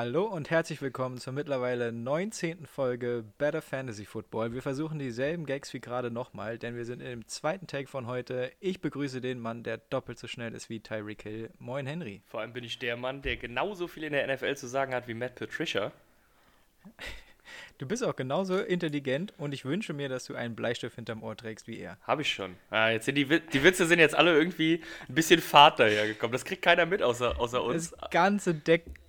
Hallo und herzlich willkommen zur mittlerweile 19. Folge Better Fantasy Football. Wir versuchen dieselben Gags wie gerade nochmal, denn wir sind im zweiten Take von heute. Ich begrüße den Mann, der doppelt so schnell ist wie Tyreek Hill. Moin Henry. Vor allem bin ich der Mann, der genauso viel in der NFL zu sagen hat wie Matt Patricia. Du bist auch genauso intelligent und ich wünsche mir, dass du einen Bleistift hinterm Ohr trägst wie er. Habe ich schon. Ah, jetzt sind die, die Witze sind jetzt alle irgendwie ein bisschen Fahrt dahergekommen. Das kriegt keiner mit außer, außer uns. Das ganze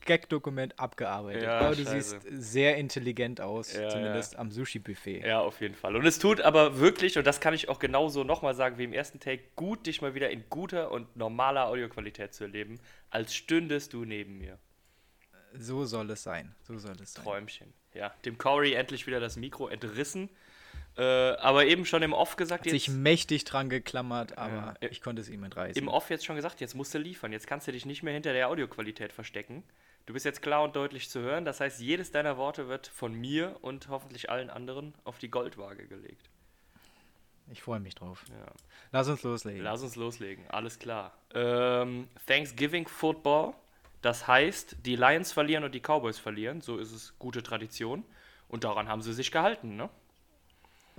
Gag-Dokument abgearbeitet. Ja, aber du scheiße. siehst sehr intelligent aus, ja, zumindest ja. am Sushi-Buffet. Ja, auf jeden Fall. Und es tut aber wirklich, und das kann ich auch genauso nochmal sagen wie im ersten Take, gut, dich mal wieder in guter und normaler Audioqualität zu erleben, als stündest du neben mir. So soll es sein. So soll es sein. Träumchen ja, dem Corey endlich wieder das Mikro entrissen. Äh, aber eben schon im Off gesagt. Hat sich mächtig dran geklammert, aber ja. ich konnte es ihm entreißen. Im Off jetzt schon gesagt, jetzt musst du liefern. Jetzt kannst du dich nicht mehr hinter der Audioqualität verstecken. Du bist jetzt klar und deutlich zu hören. Das heißt, jedes deiner Worte wird von mir und hoffentlich allen anderen auf die Goldwaage gelegt. Ich freue mich drauf. Ja. Lass uns loslegen. Lass uns loslegen, alles klar. Ähm, Thanksgiving Football das heißt, die Lions verlieren und die Cowboys verlieren. So ist es gute Tradition. Und daran haben sie sich gehalten, ne?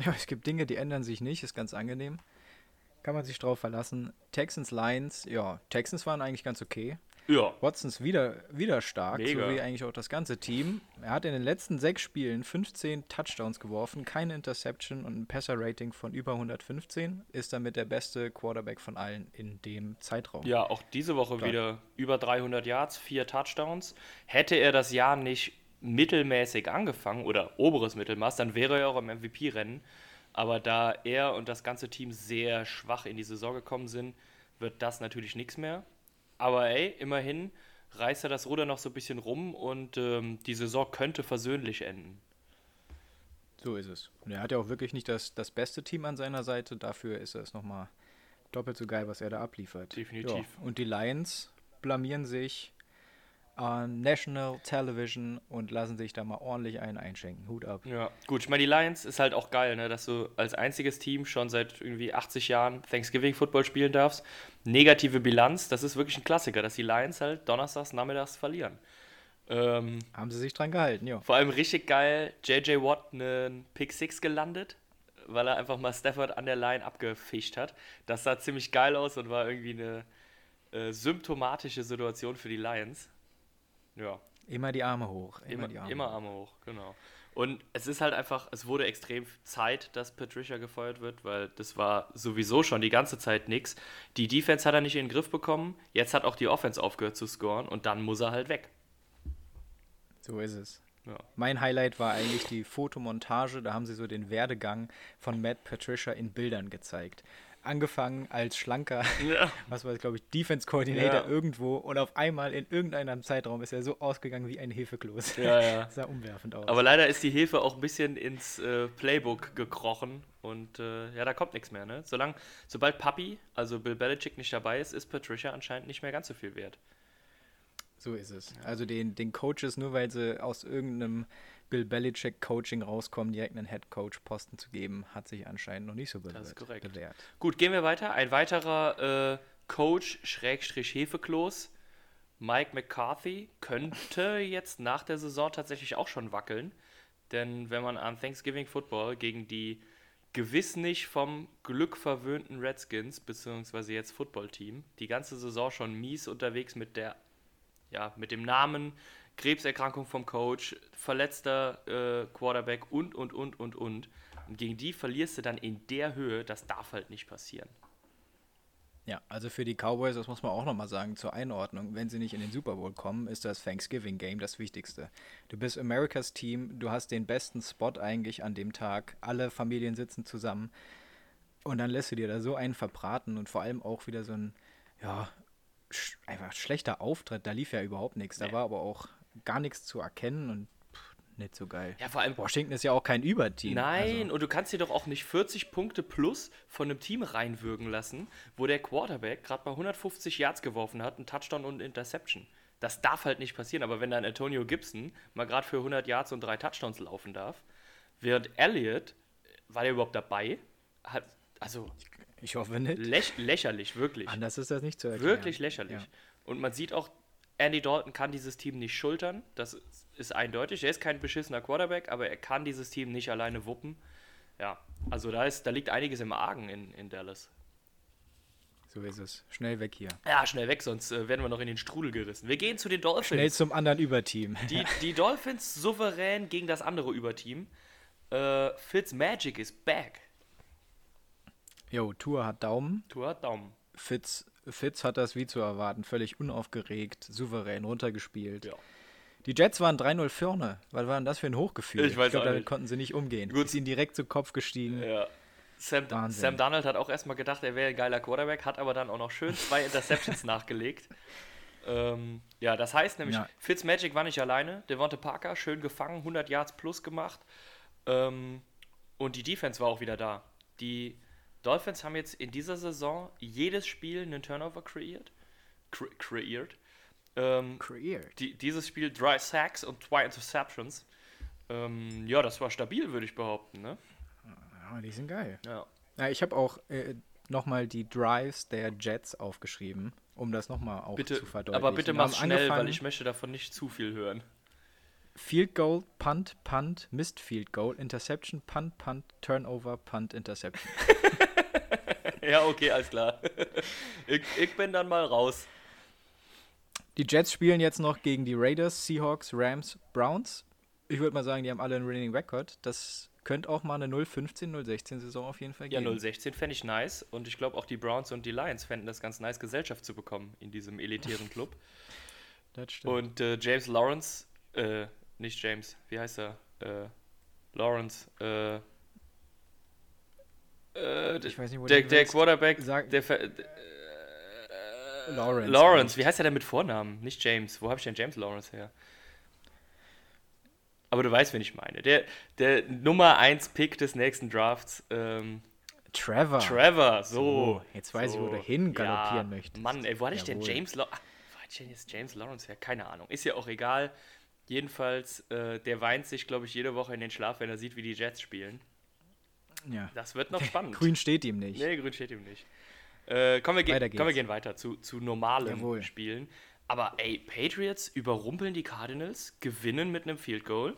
Ja, es gibt Dinge, die ändern sich nicht, ist ganz angenehm. Kann man sich drauf verlassen. Texans, Lions, ja, Texans waren eigentlich ganz okay. Ja. Watsons wieder, wieder stark, Mega. so wie eigentlich auch das ganze Team. Er hat in den letzten sechs Spielen 15 Touchdowns geworfen, keine Interception und ein Passer-Rating von über 115. Ist damit der beste Quarterback von allen in dem Zeitraum. Ja, auch diese Woche Dann. wieder über 300 Yards, vier Touchdowns. Hätte er das Jahr nicht mittelmäßig angefangen oder oberes Mittelmaß, dann wäre er auch im MVP-Rennen. Aber da er und das ganze Team sehr schwach in die Saison gekommen sind, wird das natürlich nichts mehr. Aber ey, immerhin reißt er das Ruder noch so ein bisschen rum und ähm, die Saison könnte versöhnlich enden. So ist es. Und er hat ja auch wirklich nicht das, das beste Team an seiner Seite. Dafür ist es nochmal doppelt so geil, was er da abliefert. Definitiv. Ja. Und die Lions blamieren sich National Television und lassen sich da mal ordentlich einen einschenken. Hut ab. Ja, gut. Ich meine, die Lions ist halt auch geil, ne? dass du als einziges Team schon seit irgendwie 80 Jahren Thanksgiving Football spielen darfst. Negative Bilanz, das ist wirklich ein Klassiker, dass die Lions halt donnerstags, nachmittags verlieren. Ähm, Haben sie sich dran gehalten, ja. Vor allem richtig geil, JJ Watt einen Pick 6 gelandet, weil er einfach mal Stafford an der Line abgefischt hat. Das sah ziemlich geil aus und war irgendwie eine äh, symptomatische Situation für die Lions. Ja. Immer die Arme hoch. Immer, immer, die Arme, immer hoch. Arme hoch, genau. Und es ist halt einfach, es wurde extrem Zeit, dass Patricia gefeuert wird, weil das war sowieso schon die ganze Zeit nichts. Die Defense hat er nicht in den Griff bekommen, jetzt hat auch die Offense aufgehört zu scoren und dann muss er halt weg. So ist es. Ja. Mein Highlight war eigentlich die Fotomontage, da haben sie so den Werdegang von Matt Patricia in Bildern gezeigt angefangen als schlanker, ja. was war glaube ich, Defense Coordinator ja. irgendwo und auf einmal in irgendeinem Zeitraum ist er so ausgegangen wie ein Hefekloß. Ja, ja. sah umwerfend aus. Aber leider ist die Hefe auch ein bisschen ins äh, Playbook gekrochen und äh, ja, da kommt nichts mehr. Ne? Solange, sobald Papi, also Bill Belichick, nicht dabei ist, ist Patricia anscheinend nicht mehr ganz so viel wert. So ist es. Also den, den Coaches, nur weil sie aus irgendeinem Bill Belichick Coaching rauskommen, direkt einen Head Coach Posten zu geben, hat sich anscheinend noch nicht so bewährt. Das ist korrekt. Bewährt. Gut, gehen wir weiter. Ein weiterer äh, Coach Schrägstrich Hefeklos, Mike McCarthy, könnte jetzt nach der Saison tatsächlich auch schon wackeln. Denn wenn man an Thanksgiving Football gegen die gewiss nicht vom Glück verwöhnten Redskins, beziehungsweise jetzt Football-Team, die ganze Saison schon mies unterwegs mit der, ja, mit dem Namen Krebserkrankung vom Coach, verletzter äh, Quarterback und, und, und, und, und. Und gegen die verlierst du dann in der Höhe, das darf halt nicht passieren. Ja, also für die Cowboys, das muss man auch nochmal sagen, zur Einordnung, wenn sie nicht in den Super Bowl kommen, ist das Thanksgiving Game das Wichtigste. Du bist Americas Team, du hast den besten Spot eigentlich an dem Tag, alle Familien sitzen zusammen und dann lässt du dir da so einen verbraten und vor allem auch wieder so ein, ja, sch einfach schlechter Auftritt, da lief ja überhaupt nichts, da war aber auch gar nichts zu erkennen und pff, nicht so geil. Ja, vor allem. Washington ist ja auch kein Überteam. Nein, also. und du kannst dir doch auch nicht 40 Punkte plus von einem Team reinwürgen lassen, wo der Quarterback gerade mal 150 Yards geworfen hat, einen Touchdown und eine Interception. Das darf halt nicht passieren, aber wenn dann Antonio Gibson mal gerade für 100 Yards und drei Touchdowns laufen darf, während Elliott, war der überhaupt dabei? Hat, also. Ich hoffe nicht. Läch lächerlich, wirklich. Anders ist das nicht zu erklären. Wirklich lächerlich. Ja. Und man sieht auch, Andy Dalton kann dieses Team nicht schultern. Das ist eindeutig. Er ist kein beschissener Quarterback, aber er kann dieses Team nicht alleine wuppen. Ja, also da, ist, da liegt einiges im Argen in, in Dallas. So ist es. Schnell weg hier. Ja, schnell weg, sonst äh, werden wir noch in den Strudel gerissen. Wir gehen zu den Dolphins. Schnell zum anderen Überteam. Die, die Dolphins souverän gegen das andere Überteam. Äh, Fitzmagic ist back. Jo, Tour hat Daumen. Tour hat Daumen. Fitz, Fitz hat das wie zu erwarten, völlig unaufgeregt, souverän runtergespielt. Ja. Die Jets waren 3-0 vorne. Was war denn das für ein Hochgefühl? Ich weiß glaube, damit konnten sie nicht umgehen. Gut. Ist ihnen direkt zu Kopf gestiegen. Ja. Sam, Wahnsinn. Sam Donald hat auch erstmal gedacht, er wäre ein geiler Quarterback, hat aber dann auch noch schön zwei Interceptions nachgelegt. Ähm, ja, das heißt nämlich, Ja. Fitzmagic war nicht alleine. Devonte Parker, schön gefangen, 100 Yards plus gemacht. Ähm, und die Defense war auch wieder da. Die Dolphins haben jetzt in dieser Saison jedes Spiel einen Turnover kreiert. Kre kreiert. Ähm, Created. die, dieses Spiel drei Sacks und zwei Interceptions. Ähm, ja, das war stabil, würde ich behaupten. Ne? Ja, die sind geil. Ja. Ja, ich habe auch äh, nochmal die Drives der Jets aufgeschrieben, um das nochmal auch Bitte, zu verdeutlichen. aber bitte haben schnell, weil ich möchte davon nicht zu viel hören. Field Goal, Punt, Punt, Missed Field Goal, Interception, Punt, Punt, Turnover, Punt, Interception. ja, okay, alles klar. ich, ich bin dann mal raus. Die Jets spielen jetzt noch gegen die Raiders, Seahawks, Rams, Browns. Ich würde mal sagen, die haben alle einen Winning Record. Das könnte auch mal eine 0-15, 0-16-Saison auf jeden Fall Ja, geben. 016 fände ich nice und ich glaube auch die Browns und die Lions fänden das ganz nice, Gesellschaft zu bekommen in diesem elitären Club. Das stimmt. Und äh, James Lawrence, äh, nicht James, wie heißt er? Äh, Lawrence, äh, ich weiß nicht, wo der, der. Quarterback, Sag- der, Ver- äh, Lawrence. Lawrence, wie heißt er denn mit Vornamen? Nicht James. Wo habe ich denn James Lawrence her? Aber du weißt, wen ich meine. Der, der Nummer 1 Pick des nächsten Drafts. Ähm, Trevor. Trevor, so. So, jetzt weiß ich, wo so. du hin galoppieren ja, möchtest. Mann, ey, wo hatte ich denn. James Lawrence? Wo hatte ich denn jetzt James Lawrence her? Keine Ahnung. Ist ja auch egal. Jedenfalls, äh, der weint sich, glaube ich, jede Woche in den Schlaf, wenn er sieht, wie die Jets spielen. Ja. Das wird noch spannend. Grün steht ihm nicht. Nee, grün steht ihm nicht. Äh, kommen, wir ge- Weiter kommen wir gehen weiter zu, zu normalen Jawohl. Spielen. Aber ey, Patriots überrumpeln die Cardinals, gewinnen mit einem Field Goal.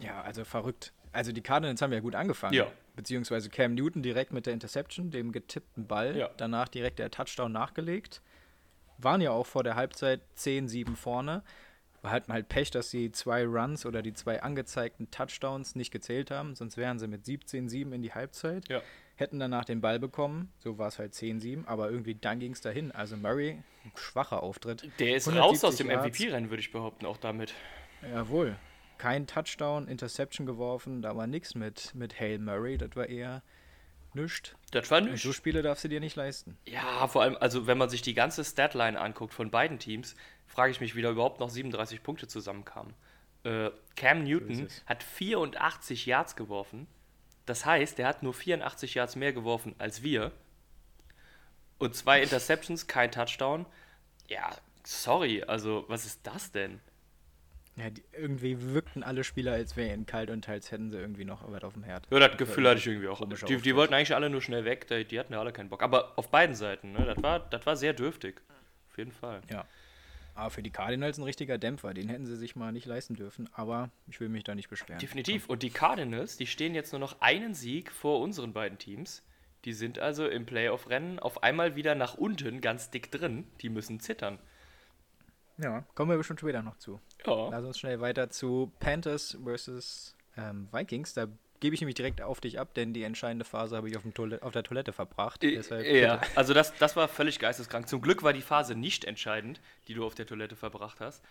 Ja, also verrückt. Also die Cardinals haben ja gut angefangen. Ja. Beziehungsweise Cam Newton direkt mit der Interception, dem getippten Ball. Ja. Danach direkt der Touchdown nachgelegt. Waren ja auch vor der Halbzeit 10-7 vorne. Wir hatten halt Pech, dass die zwei Runs oder die zwei angezeigten Touchdowns nicht gezählt haben. Sonst wären sie mit 17-7 in die Halbzeit. Ja. Hätten danach den Ball bekommen. So war es halt 10-7. Aber irgendwie dann ging es dahin. Also Murray, schwacher Auftritt. Der ist raus aus 170 dem. MVP-Rennen, würde ich behaupten, auch damit. Jawohl. Kein Touchdown, Interception geworfen, da war nichts mit, mit Hail Murray, das war eher nichts. Das war Und nicht. so Spiele darfst du dir nicht leisten. Ja, vor allem, also wenn man sich die ganze Statline anguckt von beiden Teams, frage ich mich, wie da überhaupt noch 37 Punkte zusammenkamen. Äh, Cam Newton es. hat 84 Yards geworfen. Das heißt, er hat nur 84 Yards mehr geworfen als wir. Und zwei Interceptions, kein Touchdown. Ja, sorry, also was ist das denn? Ja, die, irgendwie wirkten alle Spieler, als wäre ihnen kalt und teils hätten sie irgendwie noch was auf dem Herd. Ja, das Gefühl hatte ich irgendwie auch. Die, die wollten eigentlich alle nur schnell weg, die, die hatten ja alle keinen Bock. Aber auf beiden Seiten, ne? Das war, das war sehr dürftig. Auf jeden Fall. Ja. Aber für die Cardinals ein richtiger Dämpfer, den hätten sie sich mal nicht leisten dürfen. Aber ich will mich da nicht beschweren. Definitiv. Und die Cardinals, die stehen jetzt nur noch einen Sieg vor unseren beiden Teams. Die sind also im Playoff-Rennen auf einmal wieder nach unten ganz dick drin. Die müssen zittern. Ja, kommen wir bestimmt später noch zu. Ja. Lass uns schnell weiter zu Panthers versus ähm, Vikings. Da gebe ich nämlich direkt auf dich ab, denn die entscheidende Phase habe ich auf, dem Toilette, auf der Toilette verbracht. Deshalb ja, bitte. also das, das war völlig geisteskrank. Zum Glück war die Phase nicht entscheidend, die du auf der Toilette verbracht hast.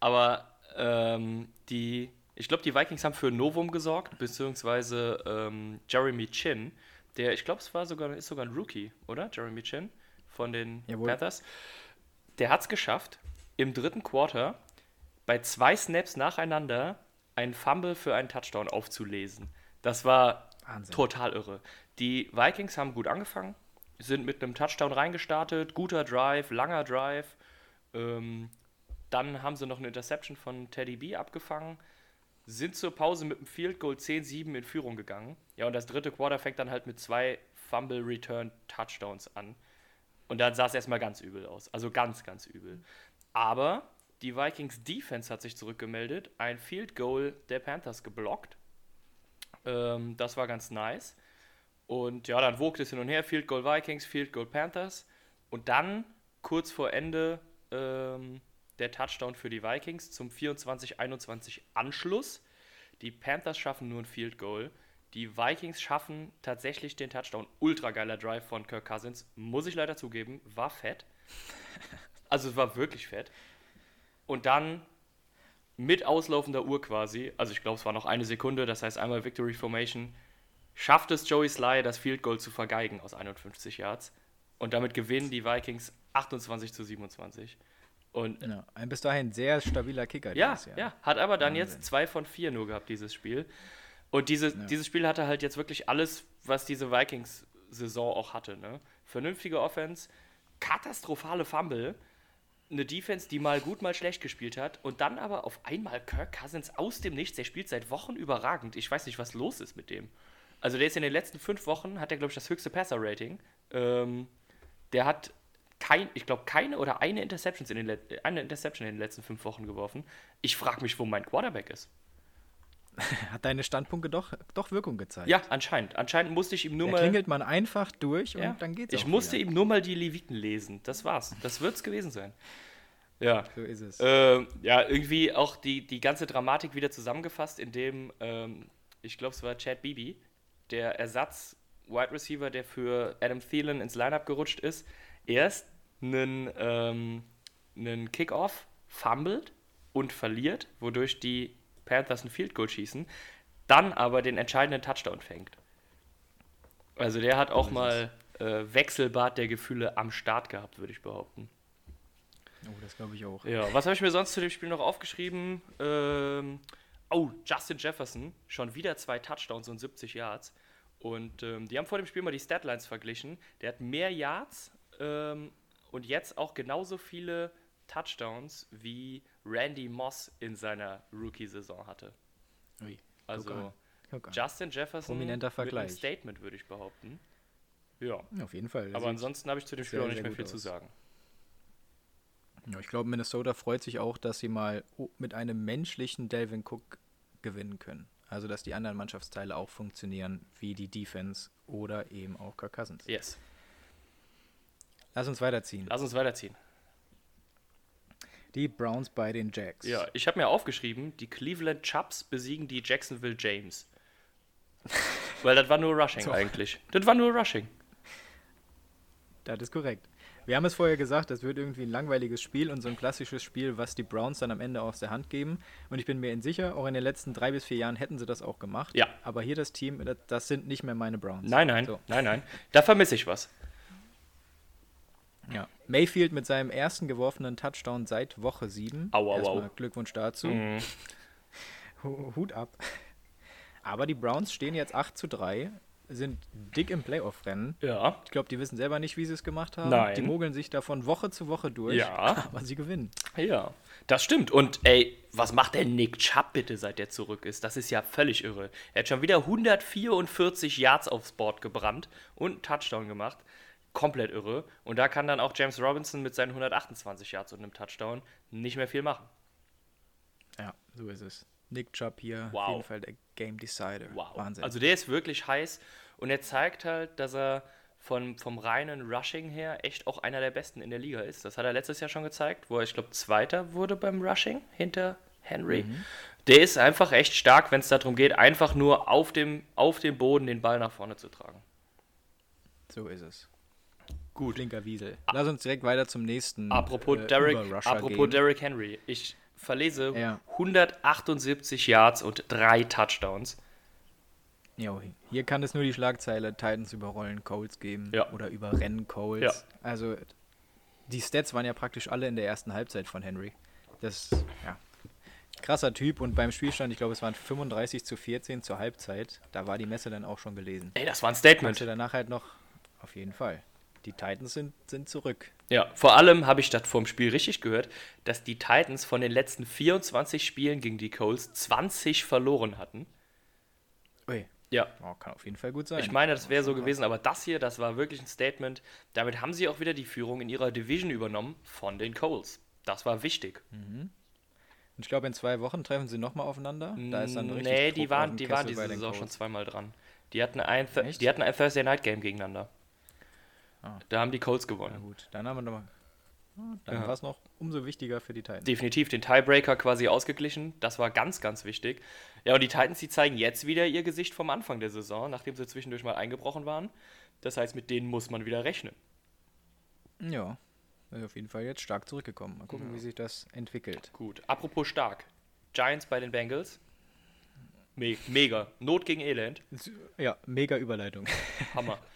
Aber ähm, die, ich glaube, die Vikings haben für ein Novum gesorgt, beziehungsweise ähm, Jeremy Chin, der, ich glaube, es war sogar, ist sogar ein Rookie, oder? Jeremy Chin von den Jawohl. Panthers. Der hat es geschafft, im dritten Quarter bei zwei Snaps nacheinander einen Fumble für einen Touchdown aufzulesen. Das war Wahnsinn. total irre. Die Vikings haben gut angefangen, sind mit einem Touchdown reingestartet, guter Drive, langer Drive. Ähm, dann haben sie noch eine Interception von Teddy B abgefangen, sind zur Pause mit einem Field Goal 10-7 in Führung gegangen. Ja, und das dritte Quarter fängt dann halt mit zwei Fumble Return Touchdowns an. Und dann sah es erstmal ganz übel aus. Also ganz, ganz übel. Aber die Vikings Defense hat sich zurückgemeldet, ein Field Goal der Panthers geblockt. Ähm, das war ganz nice. Und ja, dann wogte es hin und her, Field Goal Vikings, Field Goal Panthers. Und dann, kurz vor Ende, ähm, der Touchdown für die Vikings zum 24-21 Anschluss. Die Panthers schaffen nur ein Field Goal. Die Vikings schaffen tatsächlich den Touchdown. Ultra geiler Drive von Kirk Cousins. Muss ich leider zugeben, war fett. Also es war wirklich fett. Und dann mit auslaufender Uhr quasi, also ich glaube, es war noch eine Sekunde, das heißt einmal Victory Formation, schafft es Joey Sly, das Field Goal zu vergeigen aus 51 Yards. Und damit gewinnen die Vikings 28 zu 27. Und ja, ein bis dahin sehr stabiler Kicker. Ja, ja, hat aber dann Wahnsinn. jetzt zwei von vier nur gehabt, dieses Spiel. Und diese, ja. dieses Spiel hatte halt jetzt wirklich alles, was diese Vikings-Saison auch hatte. Ne? Vernünftige Offense, katastrophale Fumble, eine Defense, die mal gut, mal schlecht gespielt hat und dann aber auf einmal Kirk Cousins aus dem Nichts, der spielt seit Wochen überragend. Ich weiß nicht, was los ist mit dem. Also der ist in den letzten fünf Wochen, hat er, glaube ich, das höchste Passer-Rating. Ähm, der hat kein, ich glaube, keine oder eine, Interceptions in den eine Interception in den letzten fünf Wochen geworfen. Ich frage mich, wo mein Quarterback ist. Hat deine Standpunkte doch, doch Wirkung gezeigt? Ja, anscheinend. Anscheinend musste ich ihm nur da mal. klingelt man einfach durch ja. und dann geht's Ich musste wieder. ihm nur mal die Leviten lesen. Das war's. Das wird's gewesen sein. Ja. So ist es. Ähm, ja, irgendwie auch die, die ganze Dramatik wieder zusammengefasst, indem, ähm, ich glaube, es war Chad Beebe, der Ersatz Wide Receiver, der für Adam Thielen ins Lineup gerutscht ist, erst einen, ähm, einen Kickoff fummelt und verliert, wodurch die Panthers ein Field Goal schießen, dann aber den entscheidenden Touchdown fängt. Also der hat auch mal äh, Wechselbad der Gefühle am Start gehabt, würde ich behaupten. Oh, das glaube ich auch. Ja, was habe ich mir sonst zu dem Spiel noch aufgeschrieben? Ähm, oh, Justin Jefferson, schon wieder zwei Touchdowns und 70 Yards. Und ähm, die haben vor dem Spiel mal die Statlines verglichen. Der hat mehr Yards ähm, und jetzt auch genauso viele Touchdowns wie Randy Moss in seiner Rookie-Saison hatte. Ui, also Justin Jefferson Prominenter Vergleich. mit einem Statement, würde ich behaupten. Ja. Auf jeden Fall. Aber ansonsten habe ich zu dem Spiel auch nicht mehr viel aus. zu sagen. Ja, ich glaube, Minnesota freut sich auch, dass sie mal mit einem menschlichen Delvin Cook gewinnen können. Also, dass die anderen Mannschaftsteile auch funktionieren, wie die Defense oder eben auch Kirk Cousins. Yes. Lass uns weiterziehen. Lass uns weiterziehen. Die Browns bei den Jacks. Ja, ich habe mir aufgeschrieben, die Cleveland Chubbs besiegen die Jacksonville James. Weil das war nur Rushing so. eigentlich. Das war nur Rushing. Das ist korrekt. Wir haben es vorher gesagt, das wird irgendwie ein langweiliges Spiel und so ein klassisches Spiel, was die Browns dann am Ende aus der Hand geben. Und ich bin mir sicher, auch in den letzten drei bis vier Jahren hätten sie das auch gemacht. Ja. Aber hier das Team, das sind nicht mehr meine Browns. Nein, nein, so. nein, nein. Da vermisse ich was. Ja. Mayfield mit seinem ersten geworfenen Touchdown seit Woche 7. Au, au, au. Glückwunsch dazu. Mhm. Hut ab. Aber die Browns stehen jetzt 8 zu 3 sind dick im Playoff-Rennen. Ja. Ich glaube, die wissen selber nicht, wie sie es gemacht haben. Nein. Die mogeln sich davon Woche zu Woche durch. Ja. Aber sie gewinnen. Ja. Das stimmt. Und ey, was macht der Nick Chubb bitte, seit er zurück ist? Das ist ja völlig irre. Er hat schon wieder 144 Yards aufs Board gebrannt und einen Touchdown gemacht. Komplett irre. Und da kann dann auch James Robinson mit seinen 128 Yards und einem Touchdown nicht mehr viel machen. Ja, so ist es. Nick Chubb hier wow. auf jeden Fall der Game Decider. Wow. Wahnsinn. Also der ist wirklich heiß und er zeigt halt, dass er von, vom reinen Rushing her echt auch einer der besten in der Liga ist. Das hat er letztes Jahr schon gezeigt, wo er, ich glaube, Zweiter wurde beim Rushing hinter Henry. Mhm. Der ist einfach echt stark, wenn es darum geht, einfach nur auf dem, auf dem Boden den Ball nach vorne zu tragen. So ist es. Gut. Flinker Wiesel. Lass uns direkt weiter zum nächsten. Apropos, äh, Derek, apropos Derek Henry. Ich verlese ja. 178 Yards und drei Touchdowns. Jo, hier kann es nur die Schlagzeile Titans überrollen Coles geben ja. oder überrennen Coles. Ja. Also die Stats waren ja praktisch alle in der ersten Halbzeit von Henry. Das, ja, krasser Typ und beim Spielstand, ich glaube, es waren 35 zu 14 zur Halbzeit. Da war die Messe dann auch schon gelesen. Ey, das war ein Statement. Konnte danach halt noch, auf jeden Fall. Die Titans sind, sind zurück. Ja, vor allem habe ich das vor dem Spiel richtig gehört, dass die Titans von den letzten 24 Spielen gegen die Colts 20 verloren hatten. Ui. Ja. Oh, kann auf jeden Fall gut sein. Ich meine, das wäre so gewesen, aber das hier, das war wirklich ein Statement. Damit haben sie auch wieder die Führung in ihrer Division übernommen von den Coles. Das war wichtig. Und ich glaube, in zwei Wochen treffen sie nochmal aufeinander. Da ist dann richtig nee, Druck die waren, die waren diese Saison schon zweimal dran. Die hatten ein, Echt? die hatten ein Thursday Night Game gegeneinander. Ah. Da haben die Colts Na gewonnen. gut, dann haben wir nochmal. Dann Ja. war es noch umso wichtiger für die Titans. Definitiv den Tiebreaker quasi ausgeglichen. Das war ganz, ganz wichtig. Ja, und die Titans, die zeigen jetzt wieder ihr Gesicht vom Anfang der Saison, nachdem sie zwischendurch mal eingebrochen waren. Das heißt, mit denen muss man wieder rechnen. Ja, auf jeden Fall jetzt stark zurückgekommen. Mal gucken, wie sich das entwickelt. Gut. Apropos stark. Giants bei den Bengals. Me mega. Not gegen Elend. Ja, mega Überleitung. Hammer.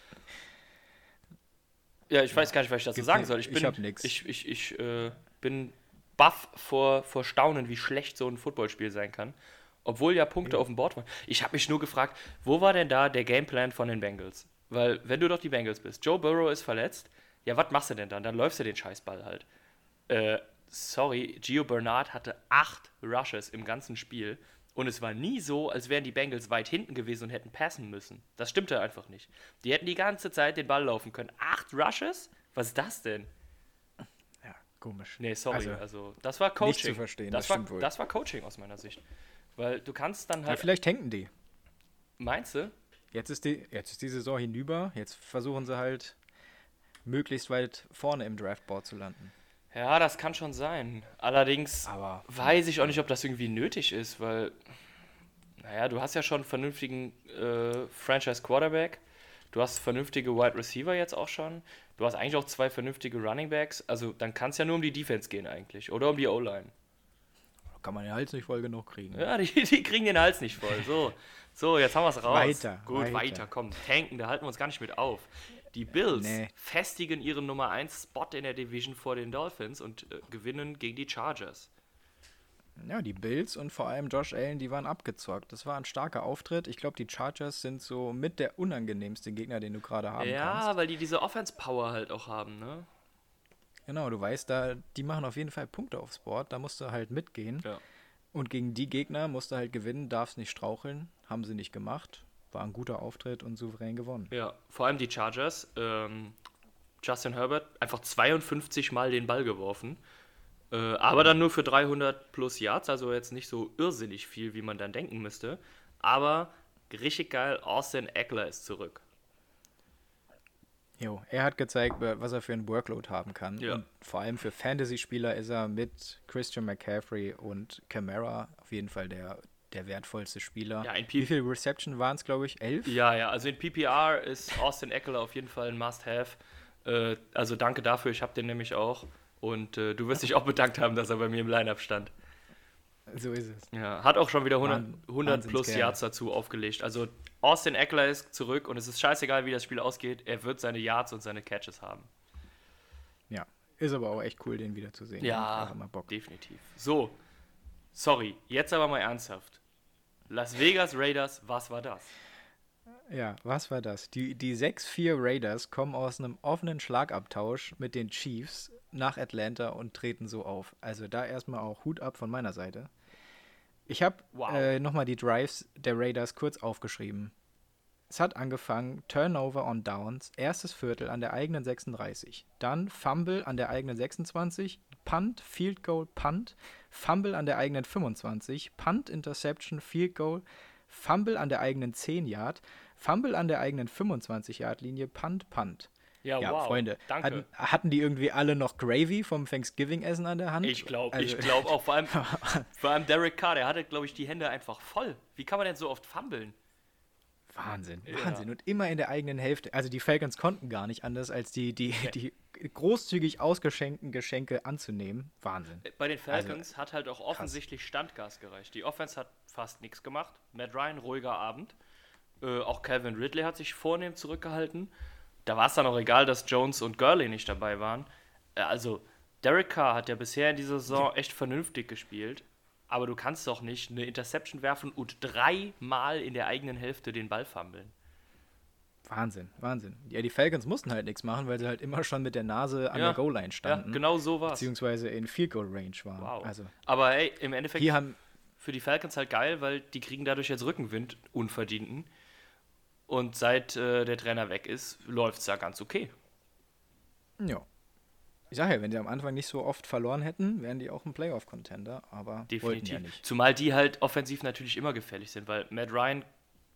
Ja, ich weiß gar nicht, was ich dazu sagen soll. Ich, ich bin, hab nix. Ich, ich, ich äh, bin baff vor, vor Staunen, wie schlecht so ein Footballspiel sein kann. Obwohl ja Punkte auf dem Board waren. Ich habe mich nur gefragt, wo war denn da der Gameplan von den Bengals? Weil, wenn du doch die Bengals bist, Joe Burrow ist verletzt, ja, was machst du denn dann? Dann läufst du den Scheißball halt. Äh, sorry, Gio Bernard hatte acht Rushes im ganzen Spiel und es war nie so, als wären die Bengals weit hinten gewesen und hätten passen müssen. Das stimmte einfach nicht. Die hätten die ganze Zeit den Ball laufen können. Acht Rushes? Was ist das denn? Ja, komisch. Nee, sorry. Also, Also, das war Coaching. nicht zu verstehen, das, das war, stimmt wohl. das war Coaching aus meiner Sicht. Weil du kannst dann ja, halt. vielleicht tanken die. meinst du? Jetzt ist, die, jetzt ist die Saison hinüber. Jetzt versuchen sie halt, möglichst weit vorne im Draftboard zu landen. Ja, das kann schon sein. Allerdings Aber weiß ich auch nicht, ob das irgendwie nötig ist, weil, naja, du hast ja schon einen vernünftigen äh, Franchise Quarterback, du hast vernünftige Wide Receiver jetzt auch schon, du hast eigentlich auch zwei vernünftige Running Backs, also dann kann es ja nur um die Defense gehen eigentlich oder um die O-Line. kann man den Hals nicht voll genug kriegen. Ja, die, die kriegen den Hals nicht voll. So, so jetzt haben wir es raus. Weiter, Gut, weiter. weiter. komm, tanken, da halten wir uns gar nicht mit auf. Die Bills Nee. festigen ihren Nummer 1 Spot in der Division vor den Dolphins und äh, gewinnen gegen die Chargers. Ja, die Bills und vor allem Josh Allen, die waren abgezockt. Das war ein starker Auftritt. Ich glaube, die Chargers sind so mit der unangenehmste Gegner, den du gerade haben Ja, kannst. weil die diese Offense-Power halt auch haben, ne? Genau, du weißt, da, die machen auf jeden Fall Punkte aufs Board. Da musst du halt mitgehen. Ja. Und gegen die Gegner musst du halt gewinnen, darfst nicht straucheln. Haben sie nicht gemacht. War ein guter Auftritt und souverän gewonnen. Ja, vor allem die Chargers. Ähm, Justin Herbert einfach 52 Mal den Ball geworfen. Äh, aber dann nur für 300 plus Yards, also jetzt nicht so irrsinnig viel, wie man dann denken müsste. Aber richtig geil, Austin Eckler ist zurück. Jo, er hat gezeigt, was er für einen Workload haben kann. Ja. Und vor allem für Fantasy-Spieler ist er mit Christian McCaffrey und Camara auf jeden Fall der, der wertvollste Spieler. Ja, in P- Wie viele Reception waren es, glaube ich? Elf? Ja, ja, also in PPR ist Austin Eckler auf jeden Fall ein Must-Have. Äh, also danke dafür, ich habe den nämlich auch. Und äh, du wirst dich auch bedankt haben, dass er bei mir im Lineup stand. So ist es. Ja, hat auch schon wieder 100, Wahn- 100 plus Wahnsinnskerl. Yards dazu aufgelegt. Also Austin Eckler ist zurück und es ist scheißegal, wie das Spiel ausgeht. Er wird seine Yards und seine Catches haben. Ja, ist aber auch echt cool, den wiederzusehen. Ja, Macht immer Bock. definitiv. So, sorry, jetzt aber mal ernsthaft. Las Vegas Raiders, was war das? Ja, was war das? Die, die 6-4 Raiders kommen aus einem offenen Schlagabtausch mit den Chiefs nach Atlanta und treten so auf. Also da erstmal auch Hut ab von meiner Seite. Ich habe Wow. äh, nochmal die Drives der Raiders kurz aufgeschrieben. Es hat angefangen, Turnover on Downs, erstes Viertel an der eigenen 36, dann Fumble an der eigenen 26, Punt, Field Goal, Punt, Fumble an der eigenen 25, Punt, Interception, Field Goal, Fumble an der eigenen 10 Yard, Fumble an der eigenen 25 Yard Linie, Punt, Punt. Ja, Freunde, Danke. Hatten, hatten die irgendwie alle noch Gravy vom Thanksgiving-Essen an der Hand? Ich glaube, Also- ich glaube auch, vor allem, vor allem Derek Carr, der hatte, glaube ich, die Hände einfach voll. Wie kann man denn so oft fummeln? Wahnsinn, Ja. Wahnsinn. Und immer in der eigenen Hälfte. Also die Falcons konnten gar nicht anders, als die, die, die großzügig ausgeschenkten Geschenke anzunehmen. Wahnsinn. Bei den Also, Falcons hat halt auch offensichtlich Standgas gereicht. Die Offense hat fast nichts gemacht. Matt Ryan, ruhiger Abend. Äh, auch Calvin Ridley hat sich vornehm zurückgehalten. Da war es dann auch egal, dass Jones und Gurley nicht dabei waren. Äh, also, Derek Carr hat ja bisher in dieser Saison echt vernünftig gespielt. Aber du kannst doch nicht eine Interception werfen und dreimal in der eigenen Hälfte den Ball fummeln. Wahnsinn, Wahnsinn. Ja, die Falcons mussten halt nichts machen, weil sie halt immer schon mit der Nase an Ja, der Goal-Line Ja, standen. genau so war's. Beziehungsweise in Field Goal Range waren. Wow. Also Aber ey, im Endeffekt hier haben, für die Falcons halt geil, weil die kriegen dadurch jetzt Rückenwind, unverdienten. Und seit äh, der Trainer weg ist, läuft es ja ganz okay. ja. Ich sage ja, wenn die am Anfang nicht so oft verloren hätten, wären die auch ein Playoff-Contender, aber Definitiv. ja nicht. Zumal die halt offensiv natürlich immer gefährlich sind, weil Matt Ryan,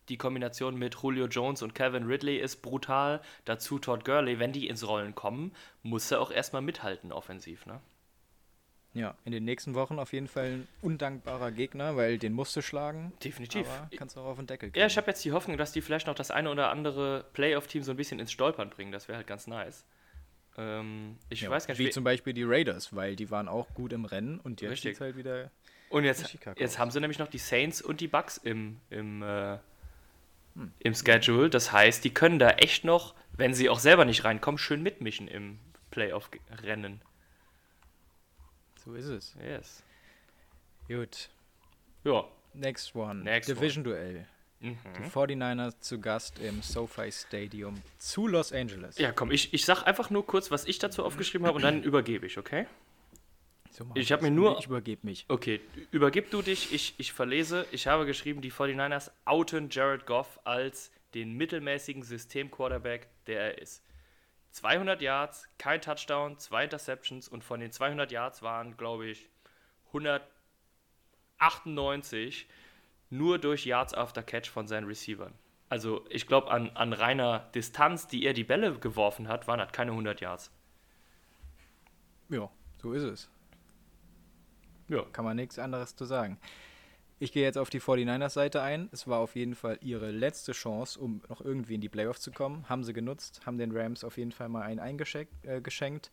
die Kombination mit Julio Jones und Kevin Ridley ist brutal. Dazu Todd Gurley, wenn die ins Rollen kommen, muss er auch erstmal mithalten offensiv, ne? Ja, in den nächsten Wochen auf jeden Fall ein undankbarer Gegner, weil den musst du schlagen. Definitiv. Aber kannst du auch auf den Deckel kriegen. Ja, ich habe jetzt die Hoffnung, dass die vielleicht noch das eine oder andere Playoff-Team so ein bisschen ins Stolpern bringen. Das wäre halt ganz nice. Ähm, ich ja, weiß gar nicht, wie wie- zum Beispiel die Raiders, weil die waren auch gut im Rennen und jetzt Richtig. halt wieder. Und jetzt, jetzt haben sie nämlich noch die Saints und die Bucks im, im, äh, Hm. im Schedule. Das heißt, die können da echt noch, wenn sie auch selber nicht reinkommen, schön mitmischen im Playoff-Rennen. So ist es. Yes. Gut. Ja. Next one. Next Division-Duell. Mhm. Die 49ers zu Gast im SoFi Stadium zu Los Angeles. Ja, komm, ich, ich sag einfach nur kurz, was ich dazu aufgeschrieben habe und dann übergebe ich, okay? So Ich wir hab mir nur- Ich übergebe mich. Okay, übergib du dich, ich, ich verlese. Ich habe geschrieben, die 49ers outen Jared Goff als den mittelmäßigen System-Quarterback, der er ist. 200 Yards, kein Touchdown, zwei Interceptions und von den 200 Yards waren, glaube ich, 198 nur durch Yards after Catch von seinen Receivern. Also ich glaube, an, an reiner Distanz, die er die Bälle geworfen hat, waren das keine 100 Yards. Ja, so ist es. Ja. Kann man nichts anderes zu sagen. Ich gehe jetzt auf die 49ers Seite ein. Es war auf jeden Fall ihre letzte Chance, um noch irgendwie in die Playoffs zu kommen. Haben sie genutzt, haben den Rams auf jeden Fall mal einen eingeschenkt. Äh, geschenkt.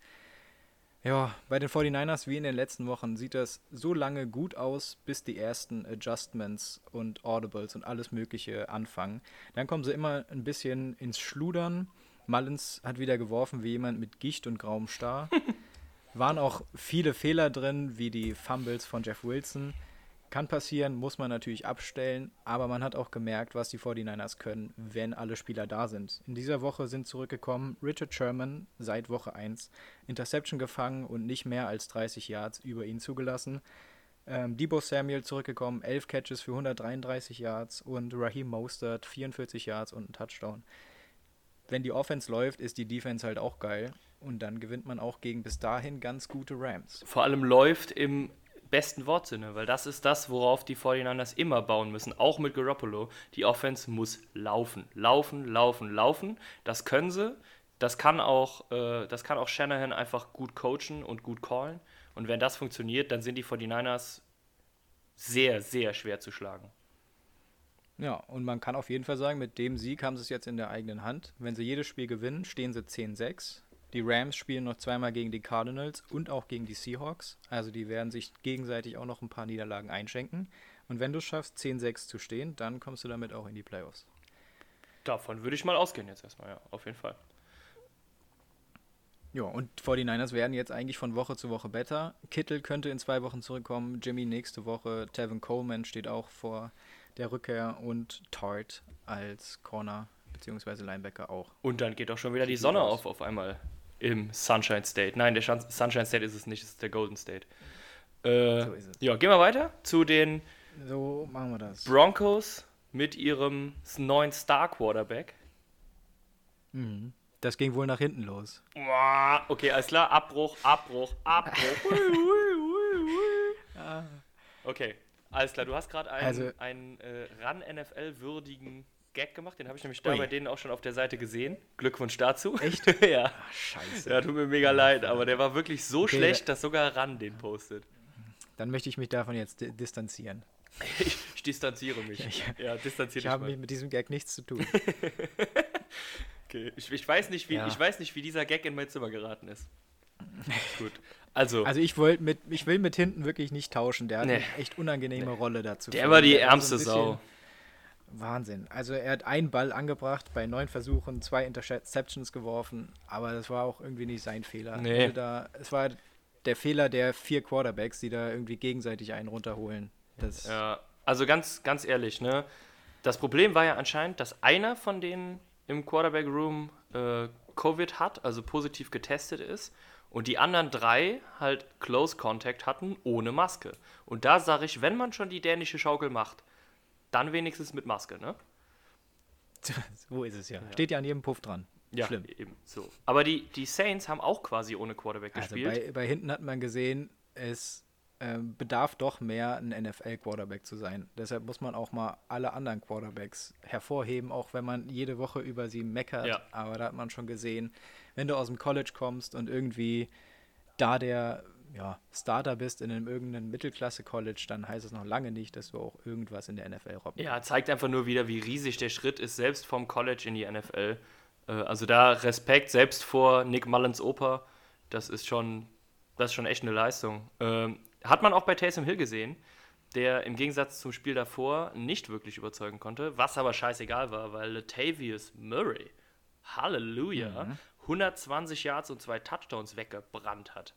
Ja, bei den 49ers, wie in den letzten Wochen, sieht das so lange gut aus, bis die ersten Adjustments und Audibles und alles Mögliche anfangen. Dann kommen sie immer ein bisschen ins Schludern. Mullins hat wieder geworfen wie jemand mit Gicht und grauem Star. Waren auch viele Fehler drin, wie die Fumbles von Jeff Wilson. Kann passieren, muss man natürlich abstellen, aber man hat auch gemerkt, was die 49ers können, wenn alle Spieler da sind. In dieser Woche sind zurückgekommen Richard Sherman seit Woche 1, Interception gefangen und nicht mehr als 30 Yards über ihn zugelassen. Ähm, Debo Samuel zurückgekommen, 11 Catches für 133 Yards und Raheem Mostert 44 Yards und ein Touchdown. Wenn die Offense läuft, ist die Defense halt auch geil und dann gewinnt man auch gegen bis dahin ganz gute Rams. vor allem läuft im besten Wortsinne, weil das ist das, worauf die 49ers immer bauen müssen, auch mit Garoppolo. Die Offense muss laufen, laufen, laufen, laufen. Das können sie. Das kann auch, äh, das kann auch Shanahan einfach gut coachen und gut callen. Und wenn das funktioniert, dann sind die 49ers sehr, sehr schwer zu schlagen. Ja, und man kann auf jeden Fall sagen, mit dem Sieg haben sie es jetzt in der eigenen Hand. Wenn sie jedes Spiel gewinnen, stehen sie 10-6. Die Rams spielen noch zweimal gegen die Cardinals und auch gegen die Seahawks. Also die werden sich gegenseitig auch noch ein paar Niederlagen einschenken. Und wenn du es schaffst, 10-6 zu stehen, dann kommst du damit auch in die Playoffs. Davon würde ich mal ausgehen jetzt erstmal, ja, auf jeden Fall. Ja, und 49ers werden jetzt eigentlich von Woche zu Woche besser. Kittel könnte in zwei Wochen zurückkommen, Jimmy nächste Woche, Tevin Coleman steht auch vor der Rückkehr und Tart als Corner bzw. Linebacker auch. Und dann geht auch schon wieder die Sonne auf auf einmal im Sunshine State. Nein, der Sunshine State ist es nicht, es ist der Golden State. Äh, So ist es. Ja, gehen wir weiter zu den So. Broncos mit ihrem neuen Star Quarterback. Mhm. Das ging wohl nach hinten los. Okay, alles klar. Abbruch, Abbruch, Abbruch. Hui. Okay, alles klar. Du hast gerade einen, Also- einen äh, ran-NFL-würdigen Gag gemacht. Den habe ich nämlich da Ui. bei denen auch schon auf der Seite gesehen. Glückwunsch dazu. Echt? ja. Ach, scheiße. Ja, tut mir mega leid, aber der war wirklich so Okay, schlecht, dass sogar Ran den postet. Dann möchte ich mich davon jetzt di distanzieren. Ich, ich distanziere mich. Ich- ja, distanziere Ich habe mit diesem Gag nichts zu tun. Okay. Ich, ich, weiß nicht, wie, Ja. ich weiß nicht, wie dieser Gag in mein Zimmer geraten ist. Gut. Also, Also ich mit, ich will mit hinten wirklich nicht tauschen. Der hat Nee. eine echt unangenehme Rolle dazu. der war die ärmste Sau. Wahnsinn. Also er hat einen Ball angebracht, bei neun Versuchen, zwei Interceptions geworfen, aber das war auch irgendwie nicht sein Fehler. Nee. Also da, es war der Fehler der vier Quarterbacks, die da irgendwie gegenseitig einen runterholen. Das, Ja, also ganz, ganz ehrlich, ne? Das Problem war ja anscheinend, dass einer von denen im Quarterback Room äh, Covid hat, also positiv getestet ist, und die anderen drei halt Close Contact hatten ohne Maske. Und da sage ich, wenn man schon die dänische Schaukel macht, dann wenigstens mit Maske, ne? so ist es ja. Steht ja an jedem Puff dran. Ja, Schlimm. eben so. Aber die, die Saints haben auch quasi ohne Quarterback Also gespielt. bei, bei hinten hat man gesehen, es ähm, bedarf doch mehr, ein NFL-Quarterback zu sein. Deshalb muss man auch mal alle anderen Quarterbacks hervorheben, auch wenn man jede Woche über sie meckert. Ja. Aber da hat man schon gesehen, wenn du aus dem College kommst und irgendwie da der ja, Starter bist in einem irgendeinem Mittelklasse-College, dann heißt es noch lange nicht, dass du auch irgendwas in der NFL robben Ja, zeigt einfach nur wieder, wie riesig der Schritt ist, selbst vom College in die NFL. Äh, also da Respekt, selbst vor Nick Mullins Oper, das ist schon, das ist schon echt eine Leistung. Ähm, hat man auch bei Taysom Hill gesehen, der im Gegensatz zum Spiel davor nicht wirklich überzeugen konnte, was aber scheißegal war, weil Latavius Murray, Halleluja, 120 Yards und zwei Touchdowns weggebrannt hat.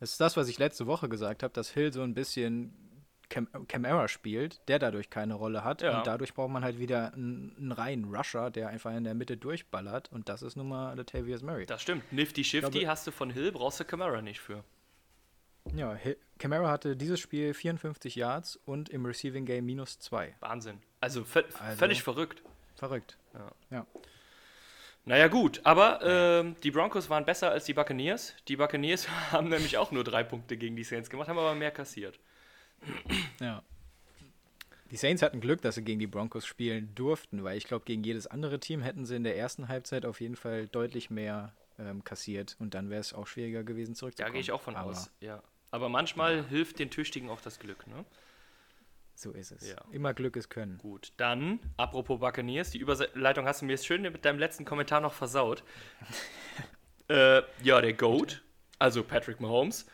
Das ist das, was ich letzte Woche gesagt habe, dass Hill so ein bisschen Cam Camara spielt, der dadurch keine Rolle hat. Ja. Und dadurch braucht man halt wieder einen, einen reinen Rusher, der einfach in der Mitte durchballert. Und das ist nun mal Latavius Murray. Das stimmt. Nifty Shifty glaube- hast du von Hill, brauchst du Camara nicht für. Ja, Hill Camara hatte dieses Spiel 54 Yards und im Receiving Game minus 2. Wahnsinn. Also, Also- völlig verrückt. Verrückt. Ja. Naja, gut, aber ähm, die Broncos waren besser als die Buccaneers. Die Buccaneers haben nämlich auch nur drei Punkte gegen die Saints gemacht, haben aber mehr kassiert. ja. Die Saints hatten Glück, dass sie gegen die Broncos spielen durften, weil ich glaube, gegen jedes andere Team hätten sie in der ersten Halbzeit auf jeden Fall deutlich mehr ähm, kassiert und dann wäre es auch schwieriger gewesen Da zurückzukommen. gehe ich auch von Aber aus. Ja. Aber manchmal hilft den Tüchtigen auch das Glück. Ne? So ist es. Ja. Immer Glück ist Können. Gut, dann, apropos Buccaneers, die Überleitung hast du mir jetzt schön mit deinem letzten Kommentar noch versaut. äh, ja, der GOAT, also Patrick Mahomes,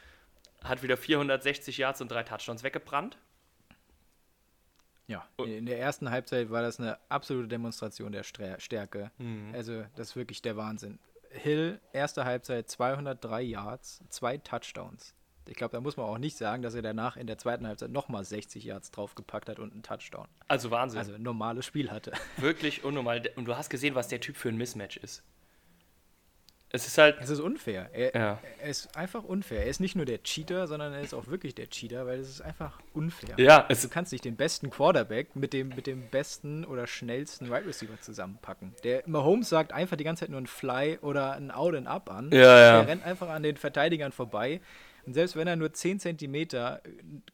hat wieder 460 Yards und drei Touchdowns weggebrannt. Ja, in der ersten Halbzeit war das eine absolute Demonstration der Stärke. Mhm. Also, das ist wirklich der Wahnsinn. Hill, erste Halbzeit 203 Yards, zwei Touchdowns. Ich glaube, da muss man auch nicht sagen, dass er danach in der zweiten Halbzeit nochmal 60 Yards draufgepackt hat und einen Touchdown. Also Wahnsinn. Also ein normales Spiel hatte. Wirklich unnormal. Und du hast gesehen, was der Typ für ein Mismatch ist. Es ist halt. Es ist unfair. Er, Ja. er ist einfach unfair. Er ist nicht nur der Cheater, sondern er ist auch wirklich der Cheater, weil es ist einfach unfair. Ja, es, Du kannst nicht den besten Quarterback mit dem, mit dem besten oder schnellsten Wide Receiver zusammenpacken. Der Mahomes sagt einfach die ganze Zeit nur ein Fly oder ein Out and Up an. Ja, ja. Der rennt einfach an den Verteidigern vorbei. Und selbst wenn er nur 10 cm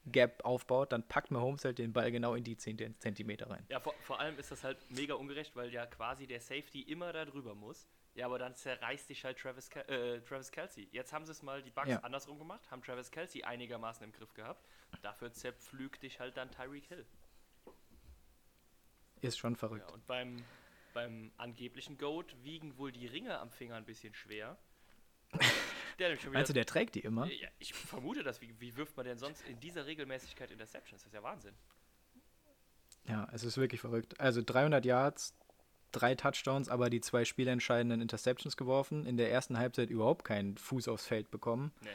Gap aufbaut, dann packt Mahomes halt den Ball genau in die 10 cm rein. ja vor, vor allem ist das halt mega ungerecht, weil ja quasi der Safety immer da drüber muss. Ja, aber dann zerreißt sich halt Travis, Kel äh, Travis Kelsey. Jetzt haben sie es mal die Bugs Ja. andersrum gemacht, haben Travis Kelsey einigermaßen im Griff gehabt. Dafür zerpflügt dich halt dann Tyreek Hill. Ist schon verrückt. Ja, und beim, beim angeblichen Goat wiegen wohl die Ringe am Finger ein bisschen schwer. Der Meinst du, der trägt die immer? Ja, ich vermute das. Wie, wie wirft man denn sonst in dieser Regelmäßigkeit Interceptions? Das ist ja Wahnsinn. Ja, es ist wirklich verrückt. Also 300 Yards, drei Touchdowns, aber die zwei spielentscheidenden Interceptions geworfen. In der ersten Halbzeit überhaupt keinen Fuß aufs Feld bekommen. Nee.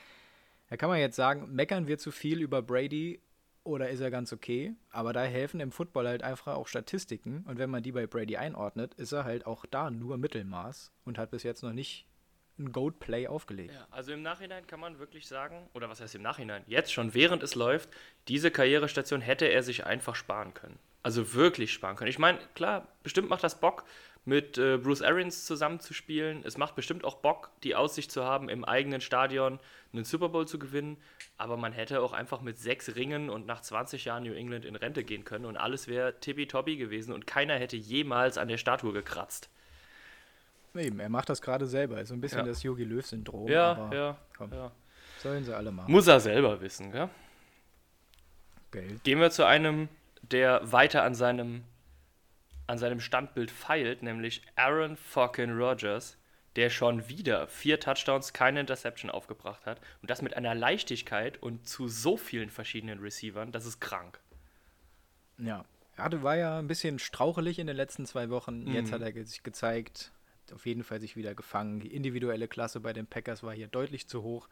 Da kann man jetzt sagen, meckern wir zu viel über Brady oder ist er ganz okay? Aber da helfen im Football halt einfach auch Statistiken. Und wenn man die bei Brady einordnet, ist er halt auch da nur Mittelmaß und hat bis jetzt noch nicht ein Goat-Play aufgelegt. Ja, also im Nachhinein kann man wirklich sagen, oder was heißt im Nachhinein? Jetzt schon, während es läuft, diese Karrierestation hätte er sich einfach sparen können. Also wirklich sparen können. Ich meine, klar, bestimmt macht das Bock, mit äh, Bruce Arians zusammenzuspielen. Es macht bestimmt auch Bock, die Aussicht zu haben, im eigenen Stadion einen Super Bowl zu gewinnen. Aber man hätte auch einfach mit sechs Ringen und nach 20 Jahren New England in Rente gehen können und alles wäre tippitoppi gewesen und keiner hätte jemals an der Statue gekratzt. Eben, er macht das gerade selber. Ist so ein bisschen Ja. das Yogi Löw-Syndrom. Ja, ja, komm. ja. sollen sie alle machen. Muss er selber wissen, gell? Geld. Gehen wir zu einem, der weiter an seinem, an seinem Standbild feilt, nämlich Aaron fucking Rodgers, der schon wieder vier Touchdowns, keine Interception aufgebracht hat. Und das mit einer Leichtigkeit und zu so vielen verschiedenen Receivern, das ist krank. Ja. Er hatte, war ja ein bisschen strauchelig in den letzten zwei Wochen. Jetzt Mhm. hat er sich gezeigt, auf jeden Fall sich wieder gefangen. Die individuelle Klasse bei den Packers war hier deutlich zu hoch.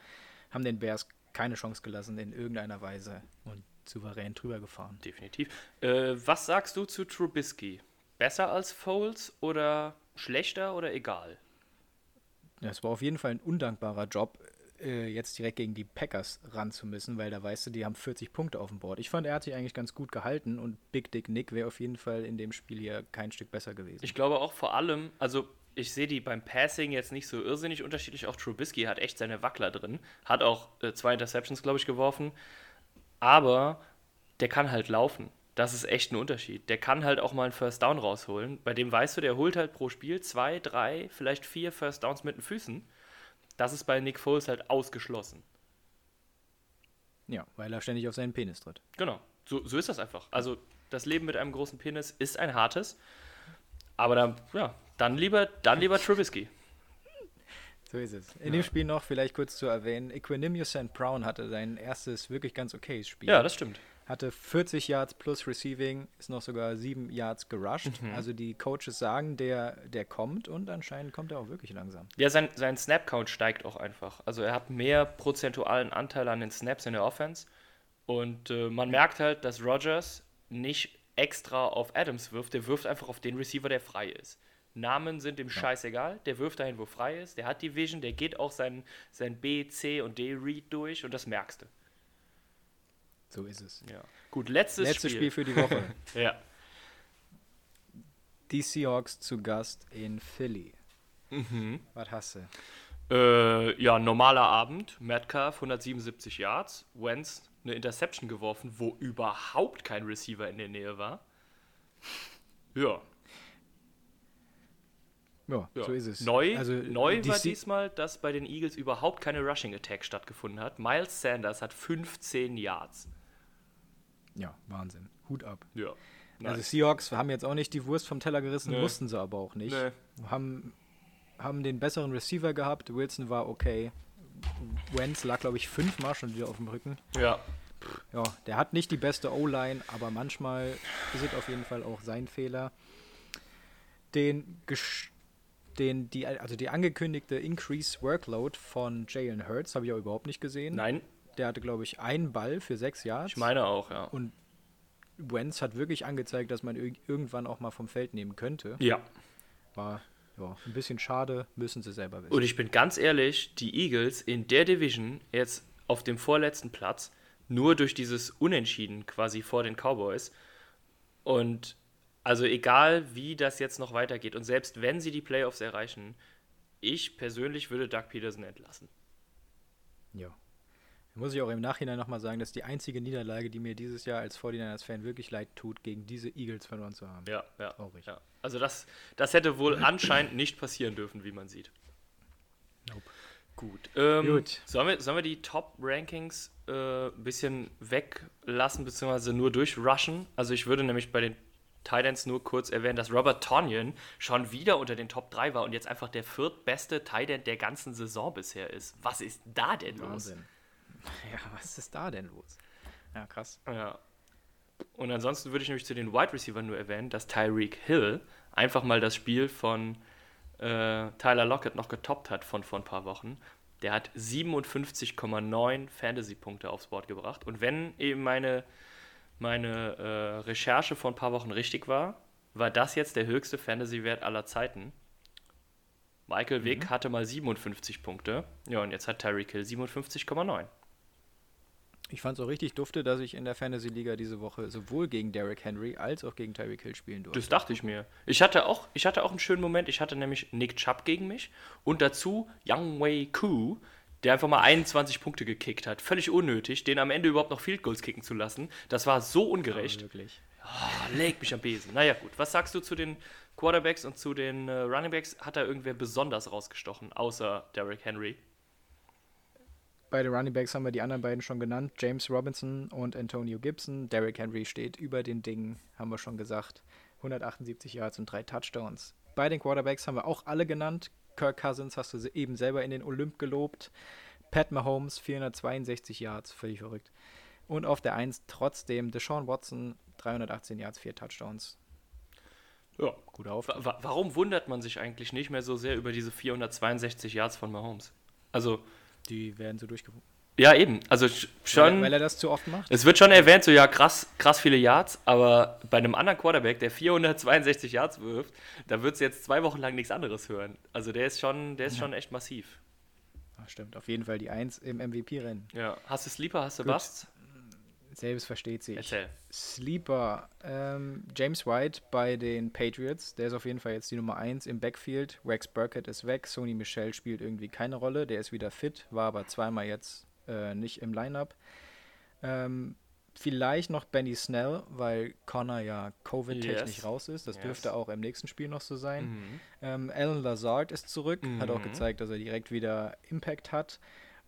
Haben den Bears keine Chance gelassen in irgendeiner Weise und souverän drüber gefahren. Definitiv. Äh, was sagst du zu Trubisky? Besser als Foles oder schlechter oder egal? Es war auf jeden Fall ein undankbarer Job. äh, jetzt direkt gegen die Packers ran zu müssen, weil da weißt du, die haben 40 Punkte auf dem Board. Ich fand, er hat sich eigentlich ganz gut gehalten und Big Dick Nick wäre auf jeden Fall in dem Spiel hier kein Stück besser gewesen. Ich glaube auch vor allem, also ich sehe die beim Passing jetzt nicht so irrsinnig unterschiedlich. Auch Trubisky hat echt seine Wackler drin. Hat auch äh, zwei Interceptions, glaube ich, geworfen. Aber der kann halt laufen. Das ist echt ein Unterschied. Der kann halt auch mal einen First Down rausholen. Bei dem weißt du, der holt halt pro Spiel zwei, drei, vielleicht vier First Downs mit den Füßen. Das ist bei Nick Foles halt ausgeschlossen. Ja, weil er ständig auf seinen Penis tritt. Genau, so, so ist das einfach. Also das Leben mit einem großen Penis ist ein hartes. Aber dann, ja, dann lieber, dann lieber Trubisky. So ist es. In ja. dem Spiel noch vielleicht kurz zu erwähnen, Equanimous St. Brown hatte sein erstes wirklich ganz okayes Spiel. Ja, das stimmt. Hatte 40 Yards plus Receiving, ist noch sogar 7 Yards gerusht. Mhm. Also die Coaches sagen, der, der kommt und anscheinend kommt er auch wirklich langsam. Ja, sein, sein Snap-Count steigt auch einfach. Also er hat mehr prozentualen Anteil an den Snaps in der Offense. Und äh, man merkt halt, dass Rogers nicht extra auf Adams wirft, der wirft einfach auf den Receiver, der frei ist. Namen sind dem ja. scheißegal, der wirft dahin, wo frei ist, der hat die Vision, der geht auch sein, sein B, C und D-Read durch und das merkst du. So ist es. Ja. Gut, letztes, letztes Spiel. Spiel für die Woche. ja. Die Seahawks zu Gast in Philly. Mhm. Was hast du? Äh, ja, normaler Abend. Metcalf 177 Yards. Wentz eine Interception geworfen, wo überhaupt kein Receiver in der Nähe war. Ja. Ja, ja. so ist es. Neu, also, neu war diesmal, dass bei den Eagles überhaupt keine Rushing Attack stattgefunden hat. Miles Sanders hat 15 Yards. Ja, Wahnsinn. Hut ab. Ja. Also nice. Also Seahawks haben jetzt auch nicht die Wurst vom Teller gerissen, nee. mussten sie aber auch nicht. Nee. Haben, haben den besseren Receiver gehabt. Wilson war okay. Wentz lag, glaube ich, fünfmal schon wieder auf dem Rücken. Ja. Ja, der hat nicht die beste O-Line, aber manchmal ist es auf jeden Fall auch sein Fehler. Den, den die, also die angekündigte Increase Workload von Jalen Hurts habe ich auch überhaupt nicht gesehen. Nein. Der hatte, glaube ich, einen Ball für sechs Jahre. Ich meine auch, ja. Und Wentz hat wirklich angezeigt, dass man irgendwann auch mal vom Feld nehmen könnte. Ja. War ja, ein bisschen schade, müssen sie selber wissen. Und ich bin ganz ehrlich, die Eagles in der Division jetzt auf dem vorletzten Platz, nur durch dieses Unentschieden quasi vor den Cowboys. Und also egal, wie das jetzt noch weitergeht und selbst wenn sie die Playoffs erreichen, ich persönlich würde Doug Peterson entlassen. Ja. Muss ich auch im Nachhinein nochmal sagen, dass die einzige Niederlage, die mir dieses Jahr als 49ers-Fan wirklich leid tut, gegen diese Eagles verloren zu haben. Ja, ja. Traurig. Ja. Also das, das hätte wohl anscheinend nicht passieren dürfen, wie man sieht. Nope. Gut. Ähm, Gut. Sollen, wir, sollen wir die Top-Rankings äh, ein bisschen weglassen, beziehungsweise nur durchrushen? Also ich würde nämlich bei den Titans nur kurz erwähnen, dass Robert Tonyan schon wieder unter den Top 3 war und jetzt einfach der viertbeste Titan der ganzen Saison bisher ist. Was ist da denn Wahnsinn. los? Ja, was ist da denn los? Ja, krass. Ja. Und ansonsten würde ich nämlich zu den Wide Receiver nur erwähnen, dass Tyreek Hill einfach mal das Spiel von äh, Tyler Lockett noch getoppt hat von vor ein paar Wochen. Der hat 57,9 Fantasy-Punkte aufs Board gebracht. Und wenn eben meine, meine äh, Recherche vor ein paar Wochen richtig war, war das jetzt der höchste Fantasy-Wert aller Zeiten. Michael Wick mhm. hatte mal 57 Punkte. Ja, und jetzt hat Tyreek Hill 57,9. Ich fand es auch richtig dufte, dass ich in der Fantasy Liga diese Woche sowohl gegen Derrick Henry als auch gegen Tyreek Hill spielen durfte. Das dachte ich mir. Ich hatte auch, ich hatte auch einen schönen Moment. Ich hatte nämlich Nick Chubb gegen mich und dazu Young Wei Koo, der einfach mal 21 Punkte gekickt hat. Völlig unnötig, den am Ende überhaupt noch Field Goals kicken zu lassen. Das war so ungerecht. Ja, wirklich. Oh, leg mich am Besen. Naja, gut. Was sagst du zu den Quarterbacks und zu den äh, Runningbacks? Hat da irgendwer besonders rausgestochen, außer Derrick Henry? Bei den Running Backs haben wir die anderen beiden schon genannt. James Robinson und Antonio Gibson. Derrick Henry steht über den Dingen, haben wir schon gesagt. 178 Yards und drei Touchdowns. Bei den Quarterbacks haben wir auch alle genannt. Kirk Cousins hast du eben selber in den Olymp gelobt. Pat Mahomes 462 Yards, völlig verrückt. Und auf der 1 trotzdem Deshaun Watson 318 Yards, vier Touchdowns. Ja, gut auf. Warum wundert man sich eigentlich nicht mehr so sehr über diese 462 Yards von Mahomes? Also die werden so durchgewunken. Ja, eben. Also schon. Weil, weil, er das zu oft macht? Es wird schon erwähnt, so ja, krass, krass viele Yards, aber bei einem anderen Quarterback, der 462 Yards wirft, da wird es jetzt zwei Wochen lang nichts anderes hören. Also der ist schon, der ist ja. schon echt massiv. Ach, stimmt, auf jeden Fall die Eins im MVP-Rennen. Ja. Hast du Sleeper, hast du Gut. Bust? Selbst versteht sich. Erzähl. Sleeper. Ähm, James White bei den Patriots. Der ist auf jeden Fall jetzt die Nummer 1 im Backfield. Rex Burkett ist weg. Sony Michel spielt irgendwie keine Rolle. Der ist wieder fit, war aber zweimal jetzt äh, nicht im Lineup. Ähm, vielleicht noch Benny Snell, weil Connor ja Covid-technisch yes. raus ist. Das yes. dürfte auch im nächsten Spiel noch so sein. Mhm. Ähm, Alan Lazard ist zurück. Mhm. Hat auch mhm. gezeigt, dass er direkt wieder Impact hat.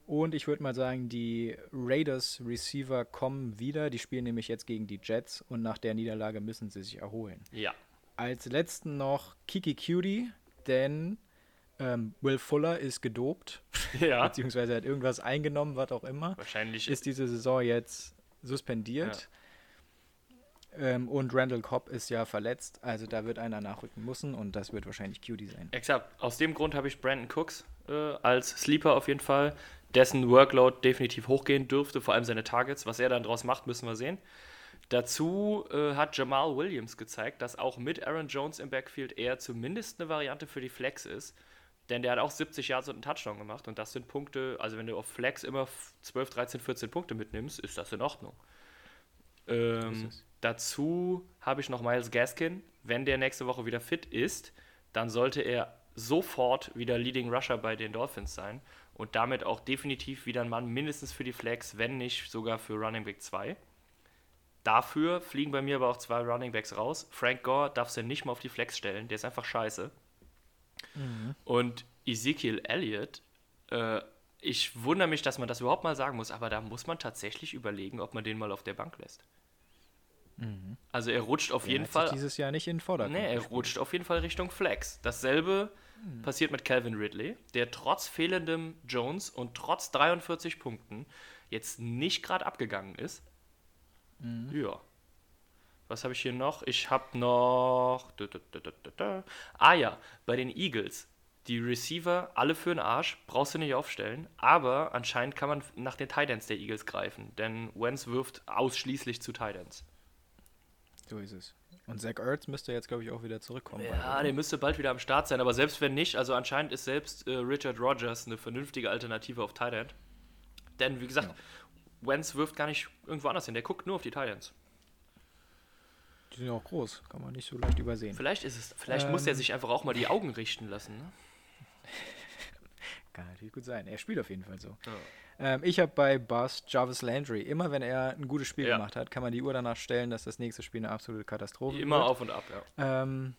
Und ich würde mal sagen, die Raiders Receiver kommen wieder. Die spielen nämlich jetzt gegen die Jets und nach der Niederlage müssen sie sich erholen. Ja. Als letzten noch Kiki Cutie, denn ähm, Will Fuller ist gedopt. Ja. beziehungsweise hat irgendwas eingenommen, was auch immer. Wahrscheinlich. Ist diese Saison jetzt suspendiert. Ja. Ähm, und Randall Cobb ist ja verletzt, also da wird einer nachrücken müssen und das wird wahrscheinlich Cutie sein. Exakt. Aus dem Grund habe ich Brandon Cooks äh, als Sleeper auf jeden Fall dessen Workload definitiv hochgehen dürfte, vor allem seine Targets. Was er dann draus macht, müssen wir sehen. Dazu äh, hat Jamal Williams gezeigt, dass auch mit Aaron Jones im Backfield er zumindest eine Variante für die Flex ist. Denn der hat auch 70 Yards und einen Touchdown gemacht. Und das sind Punkte, also wenn du auf Flex immer 12, 13, 14 Punkte mitnimmst, ist das in Ordnung. Ähm, dazu habe ich noch Miles Gaskin. Wenn der nächste Woche wieder fit ist, dann sollte er sofort wieder Leading Rusher bei den Dolphins sein und damit auch definitiv wieder ein Mann mindestens für die Flex, wenn nicht sogar für Running Back 2. Dafür fliegen bei mir aber auch zwei Running Backs raus. Frank Gore darfst du nicht mal auf die Flex stellen, der ist einfach scheiße. Mhm. Und Ezekiel Elliott, äh, ich wundere mich, dass man das überhaupt mal sagen muss, aber da muss man tatsächlich überlegen, ob man den mal auf der Bank lässt. Mhm. Also er rutscht auf der jeden Fall. dieses Jahr nicht in den Vordergrund. Nee, er rutscht auf jeden Fall Richtung Flex. Dasselbe hm. passiert mit Calvin Ridley, der trotz fehlendem Jones und trotz 43 Punkten jetzt nicht gerade abgegangen ist. Mhm. Ja. Was habe ich hier noch? Ich habe noch. Ah ja, bei den Eagles. Die Receiver alle für den Arsch, brauchst du nicht aufstellen. Aber anscheinend kann man nach den Titans der Eagles greifen, denn Wentz wirft ausschließlich zu Titans. So ist es. Und Zach Ertz müsste jetzt, glaube ich, auch wieder zurückkommen. Ja, der müsste bald wieder am Start sein, aber selbst wenn nicht, also anscheinend ist selbst äh, Richard Rogers eine vernünftige Alternative auf Tight End. Denn, wie gesagt, ja. Wentz wirft gar nicht irgendwo anders hin, der guckt nur auf die Tight Ends. Die sind ja auch groß, kann man nicht so leicht übersehen. Vielleicht ist es, vielleicht ähm, muss er ähm. sich einfach auch mal die Augen richten lassen. Ne? kann natürlich gut sein. Er spielt auf jeden Fall so. Ja. Ähm, ich habe bei Buzz Jarvis Landry. Immer wenn er ein gutes Spiel ja. gemacht hat, kann man die Uhr danach stellen, dass das nächste Spiel eine absolute Katastrophe Immer wird. auf und ab, ja. Ähm,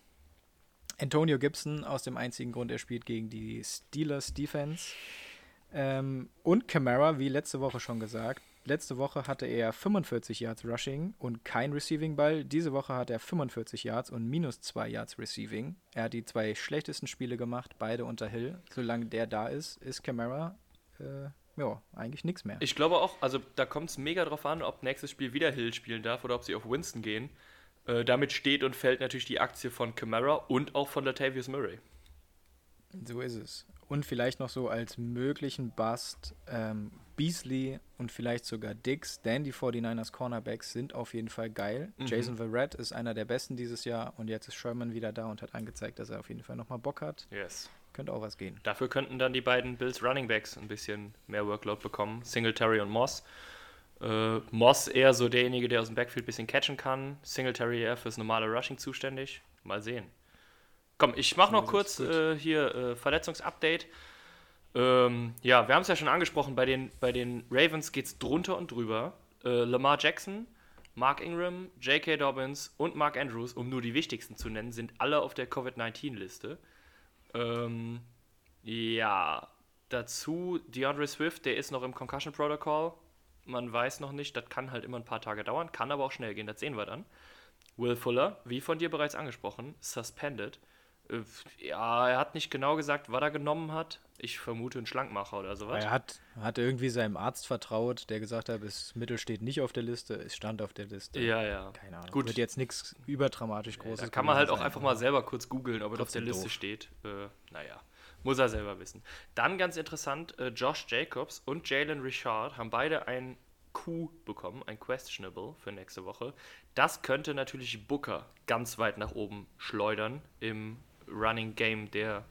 Antonio Gibson aus dem einzigen Grund, er spielt gegen die Steelers Defense. Ähm, und Camara, wie letzte Woche schon gesagt. Letzte Woche hatte er 45 Yards Rushing und kein Receiving Ball. Diese Woche hat er 45 Yards und minus 2 Yards Receiving. Er hat die zwei schlechtesten Spiele gemacht, beide unter Hill. Solange der da ist, ist Camara äh, ja, eigentlich nichts mehr. Ich glaube auch, also da kommt es mega drauf an, ob nächstes Spiel wieder Hill spielen darf oder ob sie auf Winston gehen. Äh, damit steht und fällt natürlich die Aktie von Camara und auch von Latavius Murray. So ist es. Und vielleicht noch so als möglichen Bust ähm, Beasley und vielleicht sogar Dix, denn die 49ers Cornerbacks sind auf jeden Fall geil. Mhm. Jason Verrett ist einer der besten dieses Jahr und jetzt ist Sherman wieder da und hat angezeigt, dass er auf jeden Fall nochmal Bock hat. Yes. Könnte auch was gehen. Dafür könnten dann die beiden Bills Running Backs ein bisschen mehr Workload bekommen. Singletary und Moss. Äh, Moss eher so derjenige, der aus dem Backfield ein bisschen catchen kann. Singletary eher fürs normale Rushing zuständig. Mal sehen. Komm, ich mache noch kurz äh, hier äh, Verletzungsupdate. Ähm, ja, wir haben es ja schon angesprochen, bei den, bei den Ravens geht es drunter und drüber. Äh, Lamar Jackson, Mark Ingram, J.K. Dobbins und Mark Andrews, um nur die wichtigsten zu nennen, sind alle auf der Covid-19-Liste. Ähm, ja, dazu DeAndre Swift, der ist noch im Concussion Protocol. Man weiß noch nicht, das kann halt immer ein paar Tage dauern, kann aber auch schnell gehen, das sehen wir dann. Will Fuller, wie von dir bereits angesprochen, suspended. Äh, ja, er hat nicht genau gesagt, was er genommen hat. Ich vermute einen Schlankmacher oder sowas. Er hat, hat irgendwie seinem Arzt vertraut, der gesagt hat, das Mittel steht nicht auf der Liste, es stand auf der Liste. Ja, ja. Keine Ahnung. Gut. Wird jetzt nichts überdramatisch Großes. Da kann man halt auch einfach mal selber kurz googeln, ob er auf der Liste doof. steht. Äh, naja, muss er selber wissen. Dann ganz interessant, äh, Josh Jacobs und Jalen Richard haben beide ein Q bekommen, ein Questionable für nächste Woche. Das könnte natürlich Booker ganz weit nach oben schleudern im Running Game der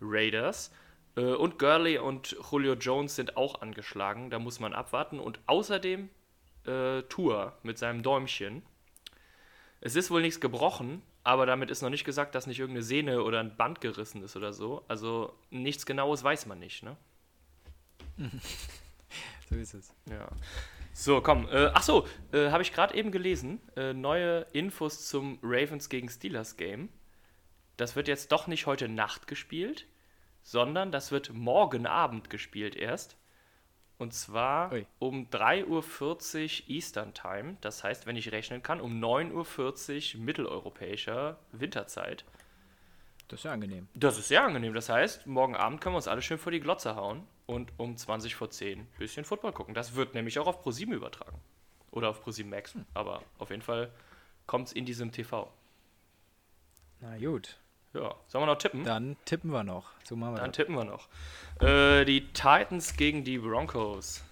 Raiders. Äh, und Gurley und Julio Jones sind auch angeschlagen. Da muss man abwarten. Und außerdem äh, Tour mit seinem Däumchen. Es ist wohl nichts gebrochen, aber damit ist noch nicht gesagt, dass nicht irgendeine Sehne oder ein Band gerissen ist oder so. Also nichts Genaues weiß man nicht, ne? so ist es. Ja. So, komm. Äh, ach so, äh, habe ich gerade eben gelesen. Äh, neue Infos zum Ravens gegen Steelers Game. Das wird jetzt doch nicht heute Nacht gespielt, sondern das wird morgen Abend gespielt erst. Und zwar Ui. um 3.40 Uhr Eastern Time. Das heißt, wenn ich rechnen kann, um 9.40 Uhr mitteleuropäischer Winterzeit. Das ist ja angenehm. Das ist sehr angenehm. Das heißt, morgen Abend können wir uns alle schön vor die Glotze hauen und um 20 vor 10 ein bisschen Football gucken. Das wird nämlich auch auf ProSieben übertragen. Oder auf ProSieben Max. Hm. Aber auf jeden Fall kommt es in diesem TV. Na gut. Ja, sollen wir noch tippen? Dann tippen wir noch. So machen wir Dann das. tippen wir noch. Äh, die Titans gegen die Broncos.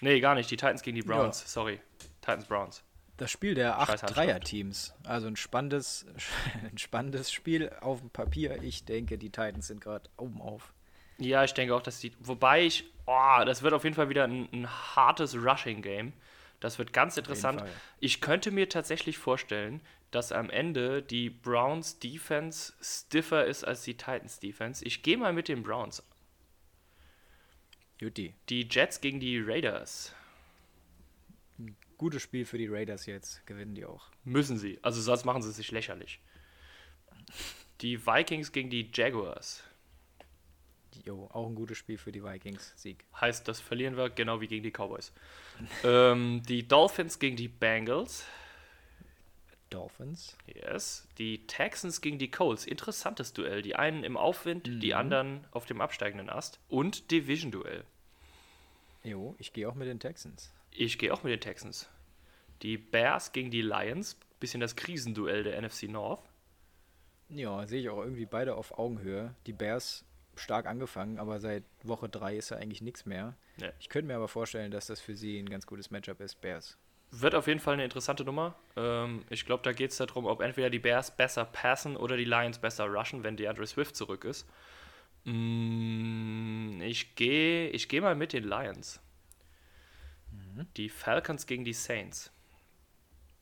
Nee, gar nicht. Die Titans gegen die Browns. Ja. Sorry. Titans Browns. Das Spiel der acht Dreier-Teams. Also ein spannendes, ein spannendes Spiel auf dem Papier. Ich denke, die Titans sind gerade oben auf. Ja, ich denke auch, dass die. Wobei ich. Oh, das wird auf jeden Fall wieder ein, ein hartes Rushing-Game. Das wird ganz interessant. Ich könnte mir tatsächlich vorstellen, dass am Ende die Browns Defense stiffer ist als die Titans Defense. Ich gehe mal mit den Browns. Juti. Die Jets gegen die Raiders. gutes Spiel für die Raiders jetzt. Gewinnen die auch. Müssen sie. Also sonst machen sie sich lächerlich. Die Vikings gegen die Jaguars. Jo, auch ein gutes Spiel für die Vikings. Sieg. Heißt, das verlieren wir genau wie gegen die Cowboys. ähm, die Dolphins gegen die Bengals. Dolphins. Yes. Die Texans gegen die Colts. Interessantes Duell. Die einen im Aufwind, mhm. die anderen auf dem absteigenden Ast. Und Division-Duell. Jo, ich gehe auch mit den Texans. Ich gehe auch mit den Texans. Die Bears gegen die Lions. Bisschen das Krisenduell der NFC North. Ja, sehe ich auch irgendwie beide auf Augenhöhe. Die Bears stark angefangen, aber seit Woche 3 ist ja eigentlich nichts mehr. Ja. Ich könnte mir aber vorstellen, dass das für sie ein ganz gutes Matchup ist, Bears. Wird auf jeden Fall eine interessante Nummer. Ähm, ich glaube, da geht es darum, ob entweder die Bears besser passen oder die Lions besser rushen, wenn DeAndre Swift zurück ist. Mm, ich gehe ich geh mal mit den Lions. Mhm. Die Falcons gegen die Saints.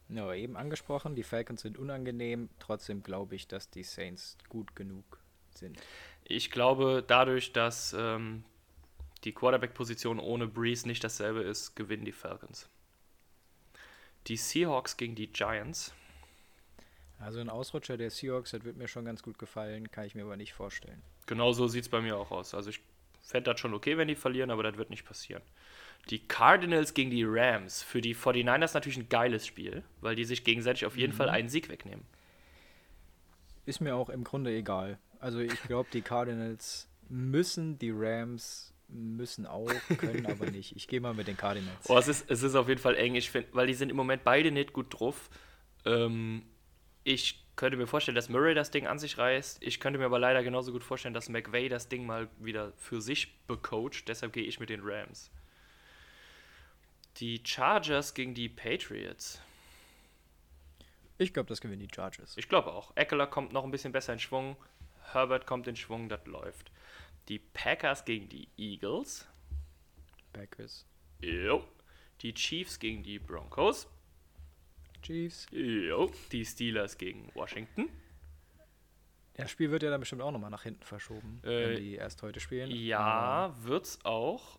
Ja, eben angesprochen, die Falcons sind unangenehm. Trotzdem glaube ich, dass die Saints gut genug sind. Ich glaube, dadurch, dass ähm, die Quarterback-Position ohne Breeze nicht dasselbe ist, gewinnen die Falcons. Die Seahawks gegen die Giants. Also ein Ausrutscher der Seahawks, das wird mir schon ganz gut gefallen, kann ich mir aber nicht vorstellen. Genau so sieht es bei mir auch aus. Also ich fände das schon okay, wenn die verlieren, aber das wird nicht passieren. Die Cardinals gegen die Rams. Für die 49ers natürlich ein geiles Spiel, weil die sich gegenseitig auf jeden mhm. Fall einen Sieg wegnehmen. Ist mir auch im Grunde egal. Also ich glaube, die Cardinals müssen, die Rams müssen auch, können aber nicht. Ich gehe mal mit den Cardinals. Oh, es ist, es ist auf jeden Fall eng, ich find, weil die sind im Moment beide nicht gut drauf. Ähm, ich könnte mir vorstellen, dass Murray das Ding an sich reißt. Ich könnte mir aber leider genauso gut vorstellen, dass McVay das Ding mal wieder für sich becoacht. Deshalb gehe ich mit den Rams. Die Chargers gegen die Patriots. Ich glaube, das gewinnen die Chargers. Ich glaube auch. Eckler kommt noch ein bisschen besser in Schwung. Herbert kommt in Schwung, das läuft. Die Packers gegen die Eagles. Packers. Jo. Die Chiefs gegen die Broncos. Chiefs. Jo. Die Steelers gegen Washington. Das Spiel wird ja dann bestimmt auch nochmal nach hinten verschoben, äh, wenn die erst heute spielen. Ja, Aber wird's auch.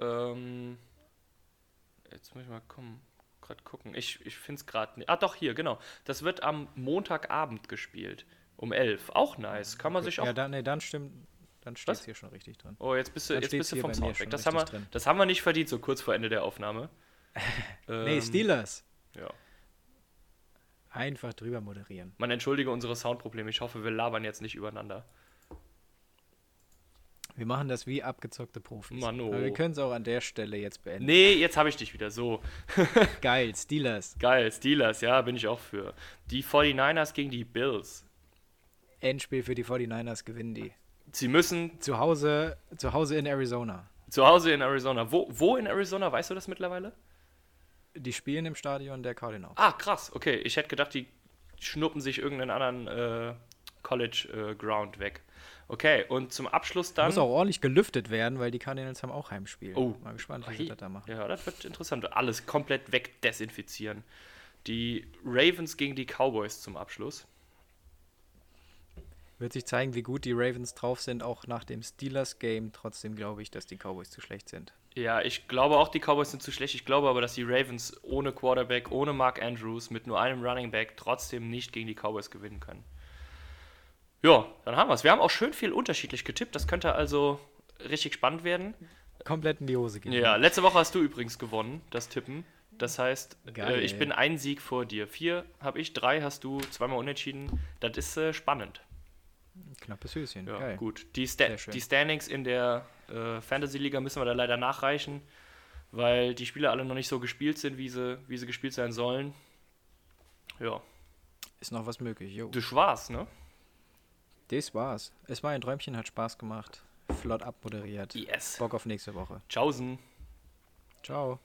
Ähm, jetzt muss ich mal kommen, gerade gucken. Ich, ich finde es gerade nicht. Ah, doch, hier, genau. Das wird am Montagabend gespielt. Um 11. Auch nice. Kann man okay. sich auch. Ja, dann, nee, dann stimmt. Dann steht es hier schon richtig drin. Oh, jetzt bist du, jetzt bist du vom Sound weg. Das haben, wir, das haben wir nicht verdient, so kurz vor Ende der Aufnahme. ähm, nee, Steelers. Ja. Einfach drüber moderieren. Man entschuldige unsere Soundprobleme. Ich hoffe, wir labern jetzt nicht übereinander. Wir machen das wie abgezockte Profis. Mano. Aber wir können es auch an der Stelle jetzt beenden. Nee, jetzt habe ich dich wieder so. Geil, Steelers. Geil, Steelers, ja, bin ich auch für. Die 49ers gegen die Bills. Endspiel für die 49ers gewinnen die. Sie müssen. Zu Hause, zu Hause in Arizona. Zu Hause in Arizona. Wo, wo in Arizona? Weißt du das mittlerweile? Die spielen im Stadion der Cardinals. Ah, krass. Okay, ich hätte gedacht, die schnuppen sich irgendeinen anderen äh, College äh, Ground weg. Okay, und zum Abschluss dann. Muss auch ordentlich gelüftet werden, weil die Cardinals haben auch Heimspiel. Oh. Mal gespannt, wie sie das da machen. Ja, das wird interessant. Alles komplett wegdesinfizieren. Die Ravens gegen die Cowboys zum Abschluss. Wird sich zeigen, wie gut die Ravens drauf sind, auch nach dem Steelers-Game. Trotzdem glaube ich, dass die Cowboys zu schlecht sind. Ja, ich glaube auch, die Cowboys sind zu schlecht. Ich glaube aber, dass die Ravens ohne Quarterback, ohne Mark Andrews, mit nur einem Running Back trotzdem nicht gegen die Cowboys gewinnen können. Ja, dann haben wir es. Wir haben auch schön viel unterschiedlich getippt. Das könnte also richtig spannend werden. Komplett in die Hose gehen. Ja, letzte Woche hast du übrigens gewonnen, das Tippen. Das heißt, äh, ich bin ein Sieg vor dir. Vier habe ich, drei hast du, zweimal unentschieden. Das ist äh, spannend. Knappes Höschen. Ja, Geil. gut. Die, Sta die Standings in der äh, Fantasy-Liga müssen wir da leider nachreichen, weil die Spiele alle noch nicht so gespielt sind, wie sie, wie sie gespielt sein sollen. Ja, Ist noch was möglich. Jo. das war's, ne? Das war's. Es war ein Träumchen, hat Spaß gemacht. Flott abmoderiert. Yes. Bock auf nächste Woche. Tschaußen. Ciao.